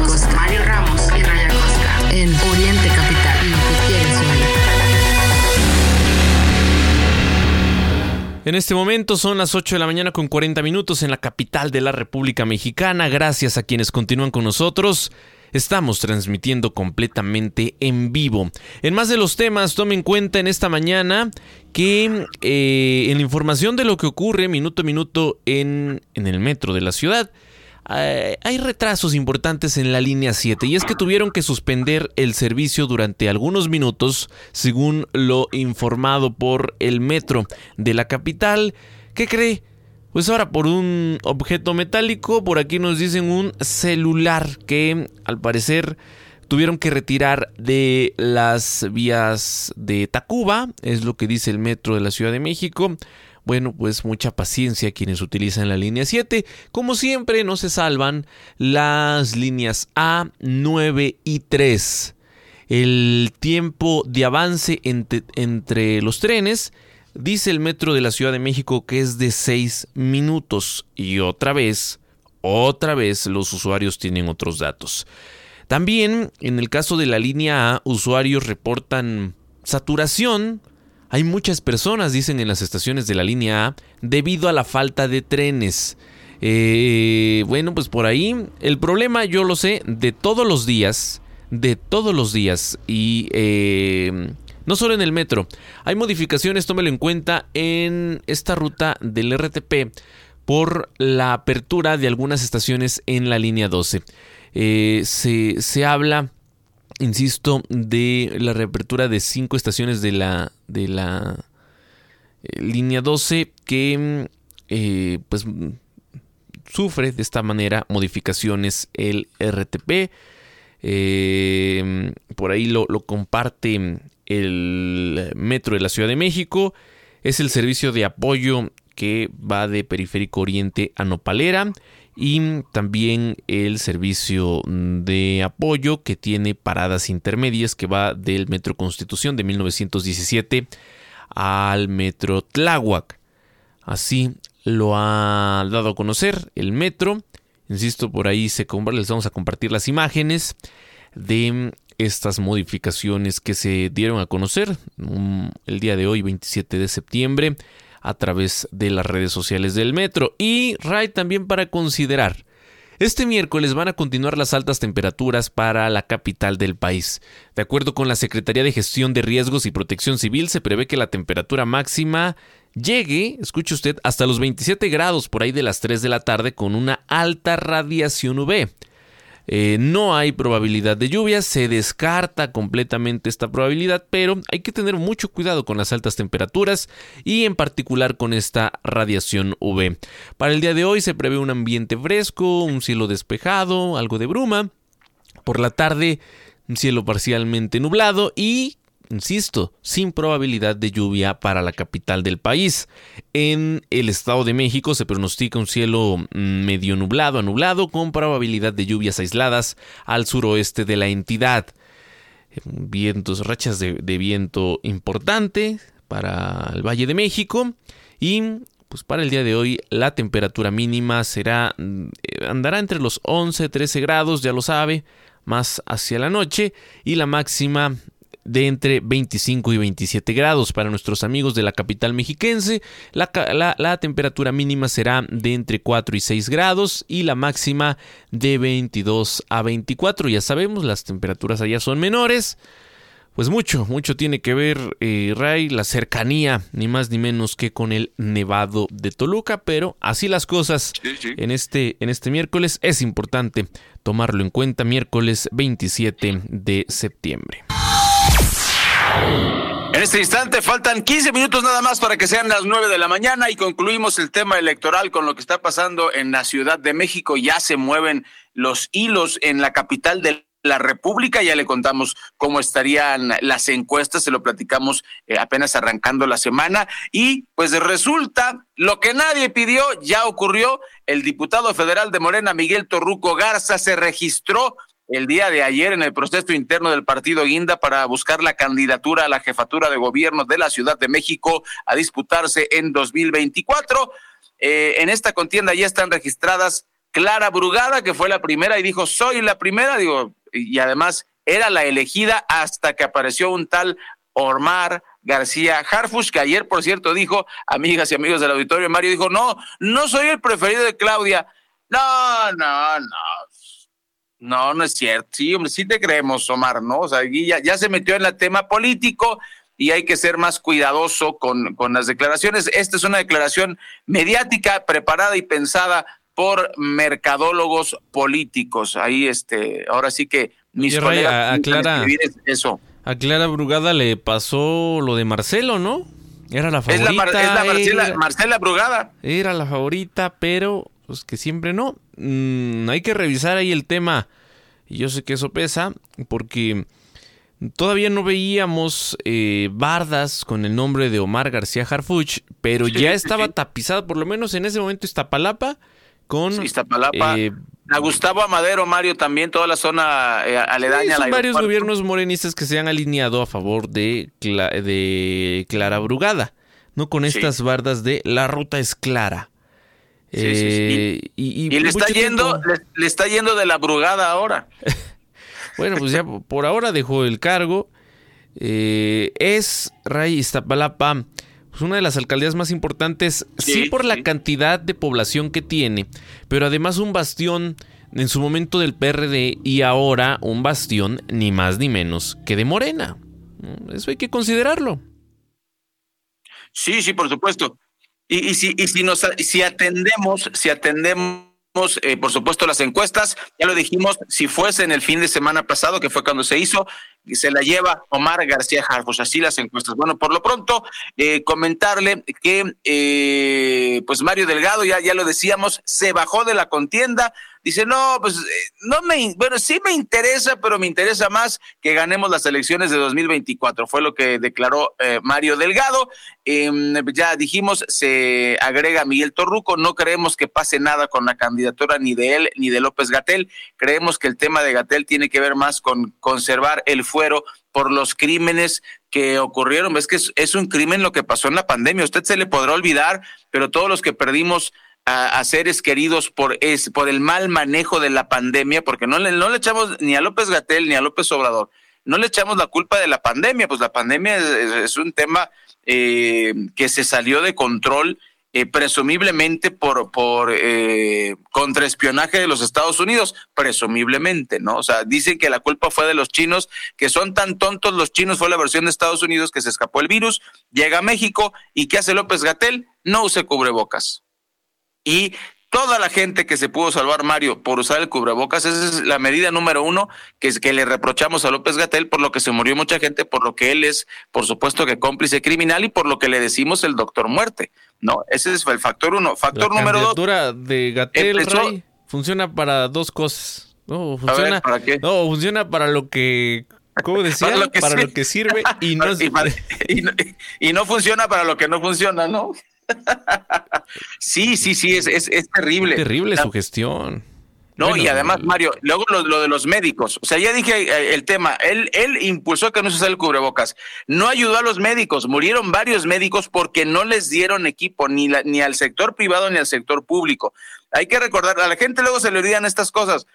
En este momento son las 8 de la mañana con 40 minutos en la capital de la República Mexicana. Gracias a quienes continúan con nosotros. Estamos transmitiendo completamente en vivo. En más de los temas, tome en cuenta en esta mañana que eh, en la información de lo que ocurre minuto a minuto en, en el metro de la ciudad, eh, hay retrasos importantes en la línea 7 y es que tuvieron que suspender el servicio durante algunos minutos, según lo informado por el metro de la capital. ¿Qué cree? Pues ahora por un objeto metálico, por aquí nos dicen un celular que al parecer tuvieron que retirar de las vías de Tacuba, es lo que dice el metro de la Ciudad de México. Bueno, pues mucha paciencia quienes utilizan la línea 7. Como siempre, no se salvan las líneas A, 9 y 3. El tiempo de avance entre, entre los trenes dice el metro de la Ciudad de México que es de 6 minutos. Y otra vez, otra vez los usuarios tienen otros datos. También, en el caso de la línea A, usuarios reportan saturación hay muchas personas, dicen en las estaciones de la línea A, debido a la falta de trenes. Eh, bueno, pues por ahí el problema yo lo sé de todos los días, de todos los días y eh, no solo en el metro. Hay modificaciones, tómelo en cuenta, en esta ruta del RTP por la apertura de algunas estaciones en la línea 12. Eh, se, se habla insisto, de la reapertura de cinco estaciones de la, de la eh, línea 12 que eh, pues sufre de esta manera modificaciones el RTP. Eh, por ahí lo, comparte el Metro de la Ciudad de México. Es el servicio de apoyo que va de Periférico Oriente a Nopalera y también el servicio de apoyo que tiene paradas intermedias que va del Metro Constitución de 1917 al Metro Tláhuac. Así lo ha dado a conocer el metro. Insisto, por ahí se les vamos a compartir las imágenes de estas modificaciones que se dieron a conocer el día de hoy, 27 de septiembre a través de las redes sociales del metro. Y Ray también para considerar. Este miércoles van a continuar las altas temperaturas para la capital del país. De acuerdo con la Secretaría de Gestión de Riesgos y Protección Civil, se prevé que la temperatura máxima llegue, escuche usted, hasta los 27 grados por ahí de las 3 de la tarde con una alta radiación UV. Eh, no hay probabilidad de lluvia, se descarta completamente esta probabilidad, pero hay que tener mucho cuidado con las altas temperaturas y en particular con esta radiación UV. Para el día de hoy se prevé un ambiente fresco, un cielo despejado, algo de bruma. Por la tarde, un cielo parcialmente nublado y insisto, sin probabilidad de lluvia para la capital del país. En el Estado de México se pronostica un cielo mm, medio nublado a nublado con probabilidad de lluvias aisladas al suroeste de la entidad. Vientos, rachas de, viento importante para el Valle de México y pues para el día de hoy la temperatura mínima será mm, andará entre los 11 13 grados, ya lo sabe, más hacia la noche y la máxima de entre 25 y 27 grados. Para nuestros amigos de la capital mexiquense, la, la, la, temperatura mínima será de entre 4 y 6 grados y la máxima de 22 a 24. Ya sabemos, las temperaturas allá son menores. Pues mucho, mucho tiene que ver, eh, Ray, la cercanía, ni más ni menos que con el Nevado de Toluca, pero así las cosas Sí, sí. En, este, en este miércoles es importante tomarlo en cuenta, miércoles 27 de septiembre. En este instante faltan 15 minutos nada más para que sean las 9 de la mañana y concluimos el tema electoral con lo que está pasando en la Ciudad de México. Ya se mueven los hilos en la capital de la República. Ya le contamos cómo estarían las encuestas, se lo platicamos eh, apenas arrancando la semana. Y pues resulta, lo que nadie pidió ya ocurrió. El diputado federal de Morena, Miguel Torruco Garza, se registró el día de ayer en el proceso interno del partido Guinda para buscar la candidatura a la jefatura de gobierno de la Ciudad de México a disputarse en 2024. Eh, en esta contienda ya están registradas Clara Brugada, que fue la primera y dijo, soy la primera, digo, y además era la elegida hasta que apareció un tal Ormar García Harfush, que ayer, por cierto, dijo, amigas y amigos del auditorio, Mario dijo, no, no soy el preferido de Claudia. No, no, no. No, no es cierto. Sí, hombre, sí te creemos, Omar, ¿no? O sea, ya, ya se metió en el tema político y hay que ser más cuidadoso con, con las declaraciones. Esta es una declaración mediática preparada y pensada por mercadólogos políticos. Ahí, este, ahora sí que mis Y, Ray, colegas aclara- eso. A Clara Brugada le pasó lo de Marcelo, ¿no? Era la Es favorita. la, Mar- es la Marcela, era- Marcela Brugada. Era la favorita, pero pues que siempre no. Mm, hay que revisar ahí el tema. Y yo sé que eso pesa, porque todavía no veíamos eh, bardas con el nombre de Omar García Harfuch, pero Sí, ya estaba sí. tapizada, por lo menos en ese momento, Iztapalapa, con... Iztapalapa, eh, a Gustavo Amadero, Mario, también toda la zona eh, aledaña Sí, son varios gobiernos morenistas que se han alineado a favor de, Cla- de Clara Brugada, no con Sí. estas bardas de la ruta es clara. Sí, sí, sí. Eh, y, y Y le está yendo, tiempo- le, le está yendo de la Brugada ahora. Bueno, pues ya por ahora dejó el cargo. Eh, es Ray Iztapalapa, pues una de las alcaldías más importantes, sí, por la cantidad de población que tiene, pero además un bastión en su momento del PRD y ahora un bastión ni más ni menos que de Morena. Eso hay que considerarlo. Sí, sí, por supuesto. Y, y si, y si nos atendemos, si atendemos, eh, por supuesto, las encuestas, ya lo dijimos, si fuese en el fin de semana pasado, que fue cuando se hizo, se la lleva Omar García Harfus, así las encuestas. Bueno, por lo pronto, eh, comentarle que eh, pues Mario Delgado, ya, ya lo decíamos, se bajó de la contienda. Dice, no, pues eh, no me, bueno, sí me interesa, pero me interesa más que ganemos las elecciones de 2024. Fue lo que declaró eh, Mario Delgado. Eh, ya dijimos, se agrega Miguel Torruco. No creemos que pase nada con la candidatura ni de él ni de López Gatel. Creemos que el tema de Gatel tiene que ver más con conservar el fuero por los crímenes que ocurrieron. Es que es, un crimen lo que pasó en la pandemia. Usted se le podrá olvidar, pero todos los que perdimos a, seres queridos por, es, por el mal manejo de la pandemia, porque no le, no le echamos ni a López Gatel ni a López Obrador, no le echamos la culpa de la pandemia, pues la pandemia es, es- es un tema eh, que se salió de control eh, presumiblemente por, por eh, contraespionaje de los Estados Unidos, presumiblemente, ¿no? O sea, dicen que la culpa fue de los chinos, que son tan tontos los chinos, fue la versión de Estados Unidos que se escapó el virus, llega a México y ¿qué hace López Gatel? No use cubrebocas. Y toda la gente que se pudo salvar, Mario, por usar el cubrebocas, esa es la medida número uno que, es, que le reprochamos a López Gatel por lo que se murió mucha gente, por lo que él es, por supuesto, que cómplice criminal y por lo que le decimos el doctor muerte. No, ese es el factor uno. Factor La número dos. candidatura de Gatel funciona para dos cosas. No, A funciona, ver, ¿para qué? no, funciona para lo que, ¿cómo decía? Para lo que para sí. lo que sirve y no, y, para- y no, y no funciona para lo que no funciona, ¿no? Sí, sí, sí, es, es, es terrible. terrible La- su gestión. No, Bueno, y además, Mario, luego lo, lo de los médicos. O sea, ya dije eh, el tema. Él, él impulsó que no se usara el cubrebocas. No ayudó a los médicos. Murieron varios médicos porque no les dieron equipo, ni, la- ni al sector privado ni al sector público. Hay que recordar, a la gente luego se le olvidan estas cosas.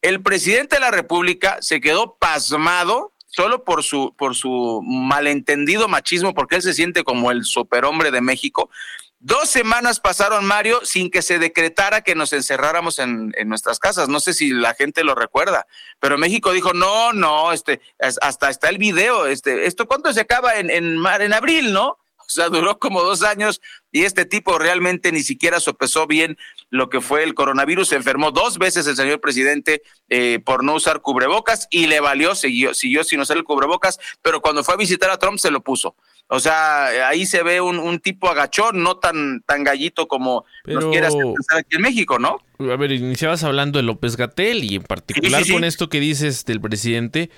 El presidente de la República se quedó pasmado solo por su, por su malentendido machismo, porque él se siente como el superhombre de México. Dos semanas pasaron, Mario, sin que se decretara que nos encerráramos en, en, nuestras casas. No sé si la gente lo recuerda, pero México dijo, no, no, este, hasta está el video, este, esto cuánto se acaba en, en, en abril, ¿no? O sea, duró como dos años y este tipo realmente ni siquiera sopesó bien lo que fue el coronavirus. Se enfermó dos veces el señor presidente eh, por no usar cubrebocas y le valió, siguió, siguió sin usar el cubrebocas, pero cuando fue a visitar a Trump se lo puso. O sea, ahí se ve un, un tipo agachón, no tan, tan gallito como Pero- nos quiere hacer pensar aquí en México, ¿no? A ver, iniciabas hablando de López Gatel y en particular Sí, sí, sí. con esto que dices del presidente.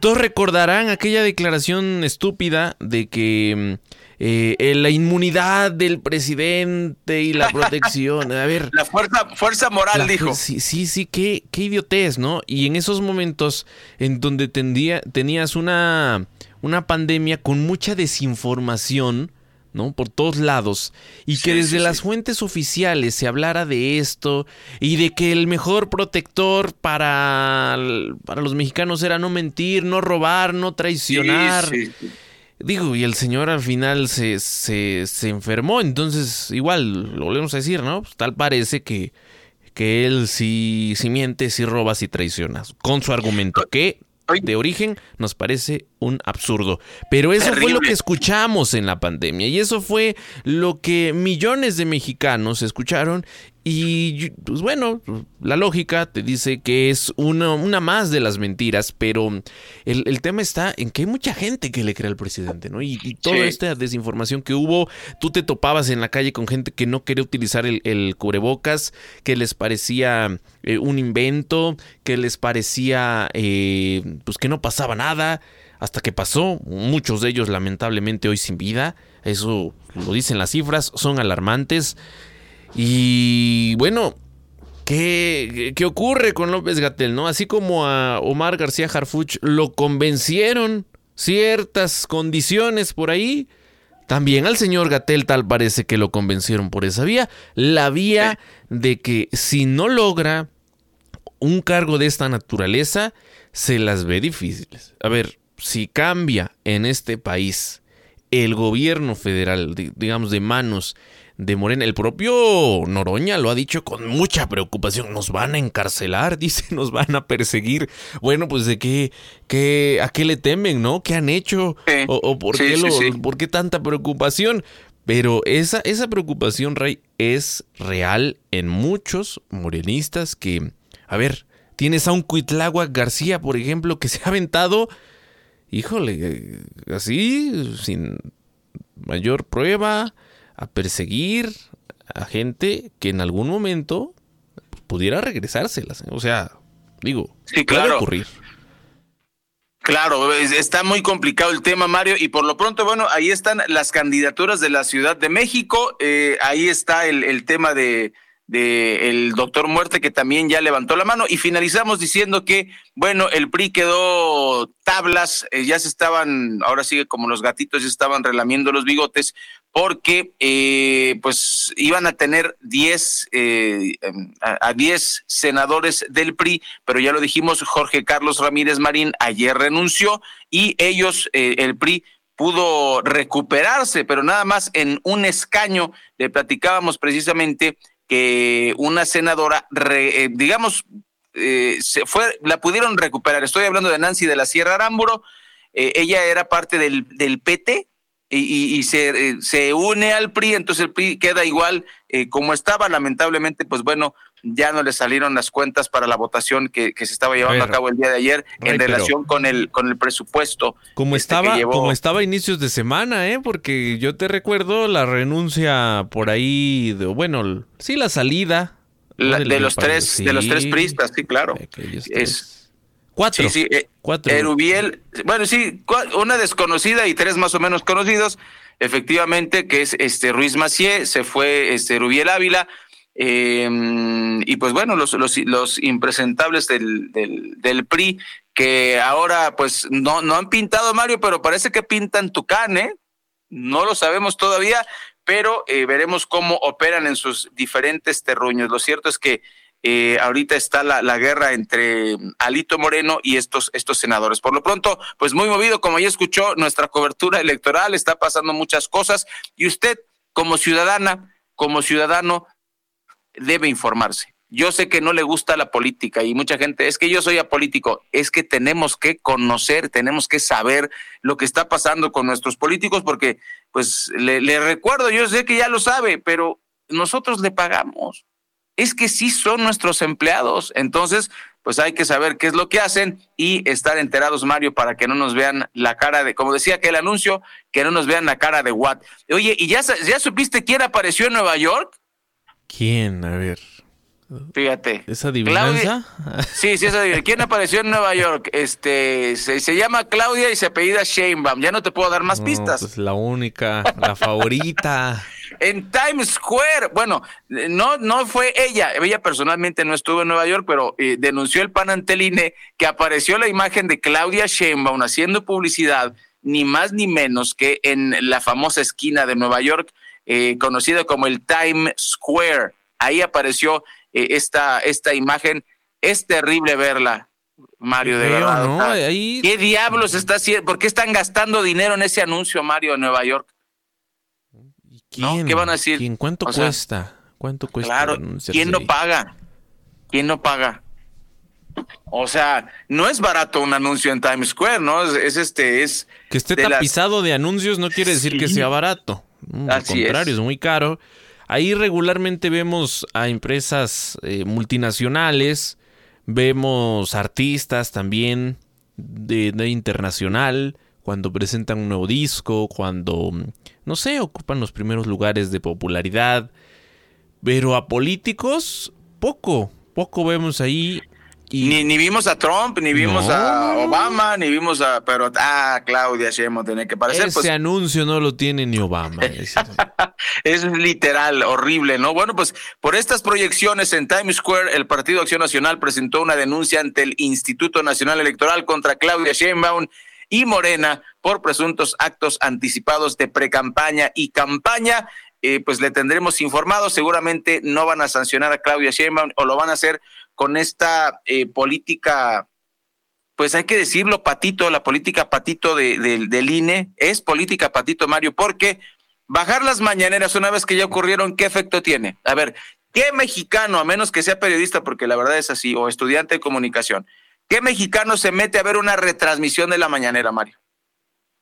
Todos recordarán aquella declaración estúpida de que mm, eh, eh, la inmunidad del presidente y la protección. A ver. La fuerza, fuerza moral, La- dijo. Sí, sí, sí, qué, qué idiotez, ¿no? Y en esos momentos en donde tendía- tenías una, una pandemia con mucha desinformación, ¿no? Por todos lados. Y que desde las fuentes oficiales se hablara de esto y de que el mejor protector para, para los mexicanos era no mentir, no robar, no traicionar. Digo, y el señor al final se, se, se enfermó, entonces igual, lo volvemos a decir, ¿no? Pues tal parece que, que él sí, sí miente, sí roba, sí traiciona, con su argumento, que de origen nos parece un absurdo. Pero eso fue lo que escuchamos en la pandemia y eso fue lo que millones de mexicanos escucharon y pues bueno, la lógica te dice que es una, una más de las mentiras, pero el, el tema está en que hay mucha gente que le cree al presidente, ¿no? Y, y toda Sí. esta desinformación que hubo, tú te topabas en la calle con gente que no quería utilizar el, el cubrebocas, que les parecía eh, un invento, que les parecía eh, pues que no pasaba nada, hasta que pasó, muchos de ellos lamentablemente hoy sin vida, eso lo dicen las cifras, son alarmantes. Y bueno, ¿qué, qué ocurre con López Gatel? ¿no? Así como a Omar García Harfuch lo convencieron ciertas condiciones por ahí, también al señor Gatel tal parece que lo convencieron por esa vía, la vía de que si no logra un cargo de esta naturaleza, se las ve difíciles. A ver, si cambia en este país el gobierno federal, di- digamos, de manos de Morena, el propio Noroña lo ha dicho con mucha preocupación, nos van a encarcelar, dice, nos van a perseguir. Bueno, pues de qué, qué a qué le temen, ¿no? ¿Qué han hecho? O, o por, Sí, qué lo- sí. por qué tanta preocupación? Pero esa, esa preocupación, Rey, es real en muchos morenistas que, a ver, tienes a un Cuitláhuac García, por ejemplo, que se ha aventado, híjole, así, sin mayor prueba, a perseguir a gente que en algún momento pudiera regresárselas. O sea, digo, Sí, puede claro. ocurrir. Claro, es- está muy complicado el tema, Mario, y por lo pronto, bueno, ahí están las candidaturas de la Ciudad de México, eh, ahí está el, el tema de, de el doctor Muerte que también ya levantó la mano y finalizamos diciendo que, bueno, el PRI quedó tablas, eh, ya se estaban, ahora sigue como los gatitos, ya estaban relamiendo los bigotes porque eh, pues iban a tener 10 eh, em, a a 10 senadores del PRI, pero ya lo dijimos, Jorge Carlos Ramírez Marín ayer renunció y ellos, eh, el PRI, pudo recuperarse, pero nada más en un escaño. Le platicábamos precisamente que una senadora, re- eh, digamos, eh, se fue, la pudieron recuperar. Estoy hablando de Nancy de la Sierra Arámburo. Eh, ella era parte del, del PT y, y- se, eh, se une al PRI, entonces el PRI queda igual eh, como estaba. Lamentablemente, pues bueno, ya no le salieron las cuentas para la votación que, que se estaba llevando a, ver, cabo el día de ayer en pero- relación con el, con el presupuesto. Como este, estaba, llevó- como estaba a inicios de semana, ¿eh? Porque yo te recuerdo la renuncia por ahí, de, bueno, sí, la salida. de los tres, de los tres pristas, sí, claro. Es, Cuatro. Sí, sí, eh, Cuatro. Erubiel, bueno, sí, una desconocida y tres más o menos conocidos, efectivamente, que es este Ruiz Macié, se fue este Erubiel Ávila, eh, y pues bueno, los, los, impresentables del, del, PRI, que ahora pues no, no han pintado Mario, pero parece que pintan Tucán, ¿eh? No lo sabemos todavía, pero eh, veremos cómo operan en sus diferentes terruños. Lo cierto es que eh, ahorita está la, la, guerra entre Alito Moreno y estos, estos senadores. Por lo pronto, pues muy movido, como ya escuchó, nuestra cobertura electoral está pasando muchas cosas y usted, como ciudadana, como ciudadano, debe informarse. Yo sé que no le gusta la política y mucha gente, es que yo soy apolítico, es que tenemos que conocer, tenemos que saber lo que está pasando con nuestros políticos porque, pues, le, recuerdo, yo sé que ya lo sabe, pero nosotros le pagamos. Es que sí son nuestros empleados. Entonces, pues hay que saber qué es lo que hacen y estar enterados, Mario, para que no nos vean la cara de, como decía que el anuncio, que no nos vean la cara de Watt. Oye, ¿y ya, ya supiste quién apareció en Nueva York? ¿Quién? A ver. Fíjate. ¿Esa adivinanza? Sí, sí, esa adivinanza. ¿Quién apareció en Nueva York? Este, se, se, llama Claudia y se apellida Sheinbaum. Ya no te puedo dar más no, pistas. Pues la única, la favorita. en Times Square. Bueno, no, no fue ella. Ella personalmente no estuvo en Nueva York, pero eh, denunció el PAN ante el INE que apareció la imagen de Claudia Sheinbaum haciendo publicidad, ni más ni menos que en la famosa esquina de Nueva York, eh, conocida como el Times Square. Ahí apareció eh, esta, esta imagen. Es terrible verla. Mario, de verdad. ¿no? Ahí- ¿Qué diablos está haciendo? ¿Por qué están gastando dinero en ese anuncio, Mario, en Nueva York? ¿Quién? ¿Qué van a decir? ¿Quién? ¿Cuánto O sea, cuesta? ¿Cuánto cuesta? Claro, ¿quién no ahí? paga? ¿Quién no paga? O sea, no es barato un anuncio en Times Square, ¿no? Es, es este, es Que esté de las- tapizado de anuncios no quiere decir que sea barato. Mm, Al contrario, es. es. muy caro. Ahí regularmente vemos a empresas eh, multinacionales, vemos artistas también de, de internacional, cuando presentan un nuevo disco, cuando, no sé, ocupan los primeros lugares de popularidad. Pero a políticos, poco, poco vemos ahí. Y Ni, ni vimos a Trump, ni vimos No, a. Obama, ni vimos a... Pero, ah, Claudia Sheinbaum tiene que parecer, ese pues, anuncio no lo tiene ni Obama. ese- es literal, horrible, ¿no? Bueno, pues por estas proyecciones en Times Square, el Partido Acción Nacional presentó una denuncia ante el Instituto Nacional Electoral contra Claudia Sheinbaum y Morena por presuntos actos anticipados de precampaña y campaña. Eh, pues le tendremos informado. Seguramente no van a sancionar a Claudia Sheinbaum o lo van a hacer con esta eh, política pues hay que decirlo, patito, la política patito de, de- del INE es política patito, Mario, porque bajar las mañaneras una vez que ya ocurrieron, ¿qué efecto tiene? A ver, ¿qué mexicano, a menos que sea periodista, porque la verdad es así, o estudiante de comunicación, ¿qué mexicano se mete a ver una retransmisión de la mañanera, Mario?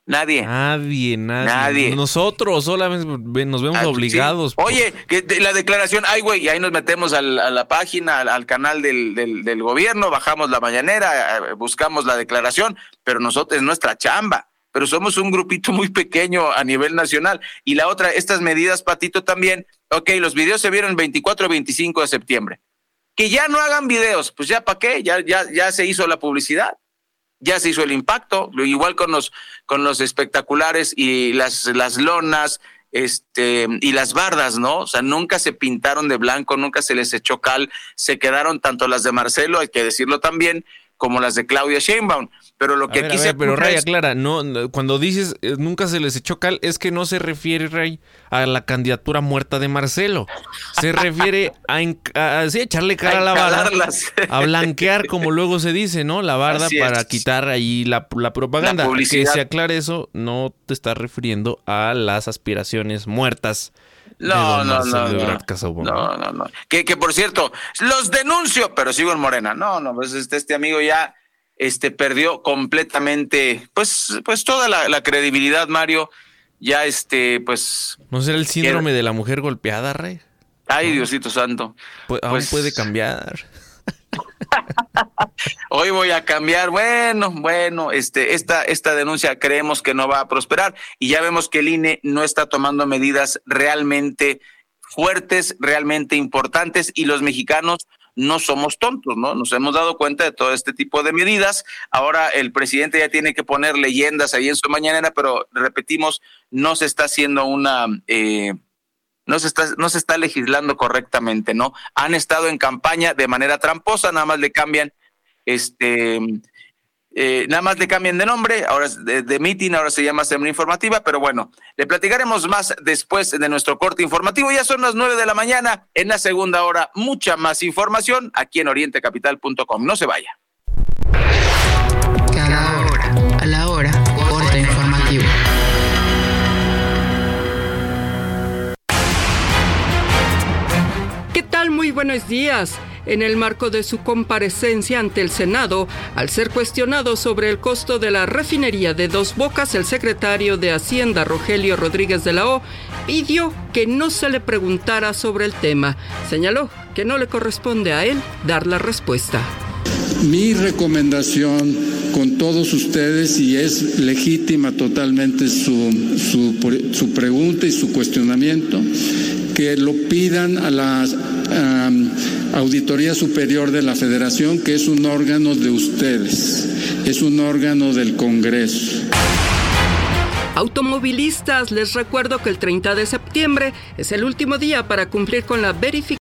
Nadie. Nadie, nadie. Nadie. Nosotros solamente nos vemos Ah, obligados. sí. Oye, que de- la declaración, ay, güey, y ahí nos metemos al- a la página, al, al canal del, del, del gobierno, bajamos la mañanera, eh, buscamos la declaración, pero nosotros es nuestra chamba. Pero somos un grupito muy pequeño a nivel nacional. Y la otra, estas medidas, Patito, también. Ok, los videos se vieron el 24 y 25 de septiembre. Que ya no hagan videos, pues ya para qué, ya, ya, ya se hizo la publicidad ya se hizo el impacto, igual con los, con los espectaculares y las, las lonas, este, y las bardas, ¿no? O sea, nunca se pintaron de blanco, nunca se les echó cal, se quedaron tanto las de Marcelo, hay que decirlo también, como las de Claudia Sheinbaum. Pero lo A que ver, aquí a se ver, pero Ray, es- aclara, no, cuando dices eh, nunca se les echó cal, es que no se refiere, Ray, a la candidatura muerta de Marcelo. Se refiere a, a- sí, echarle cara A a, la barda, a blanquear, como luego se dice, ¿no? La barda Así para es. quitar ahí la, la propaganda. La que se aclare eso, no te estás refiriendo a las aspiraciones muertas. No, no, no, no. No, no, no. Que, que por cierto, los denuncio, pero sigo en Morena. No, no, pues este, este amigo ya este, perdió completamente, pues, pues toda la, la credibilidad, Mario. Ya este, pues, ¿No será el síndrome de la mujer golpeada, Ray? ay, Diosito Santo. Pu- aún Pues- puede cambiar. Hoy voy a cambiar. Bueno, bueno, este, esta, esta denuncia creemos que no va a prosperar y ya vemos que el INE no está tomando medidas realmente fuertes, realmente importantes y los mexicanos no somos tontos, ¿no? Nos hemos dado cuenta de todo este tipo de medidas. Ahora el presidente ya tiene que poner leyendas ahí en su mañanera, pero repetimos, no se está haciendo una, eh, no se está, no se está legislando correctamente, ¿no? Han estado en campaña de manera tramposa, nada más le cambian este eh, nada más le cambian de nombre, ahora de, de Meeting, ahora se llama Semana Informativa, pero bueno, le platicaremos más después de nuestro corte informativo. Ya son las nueve de la mañana, en la segunda hora, mucha más información aquí en orientecapital.com. No se vaya. Buenos días. En el marco de su comparecencia ante el Senado, al ser cuestionado sobre el costo de la refinería de Dos Bocas, el secretario de Hacienda, Rogelio Rodríguez de la O, pidió que no se le preguntara sobre el tema. Señaló que no le corresponde a él dar la respuesta. Mi recomendación con todos ustedes, y es legítima totalmente su, su, pregunta y su cuestionamiento, que lo pidan a la Auditoría Superior de la Federación, que es un órgano de ustedes, es un órgano del Congreso. Automovilistas, les recuerdo que el 30 de septiembre es el último día para cumplir con la verificación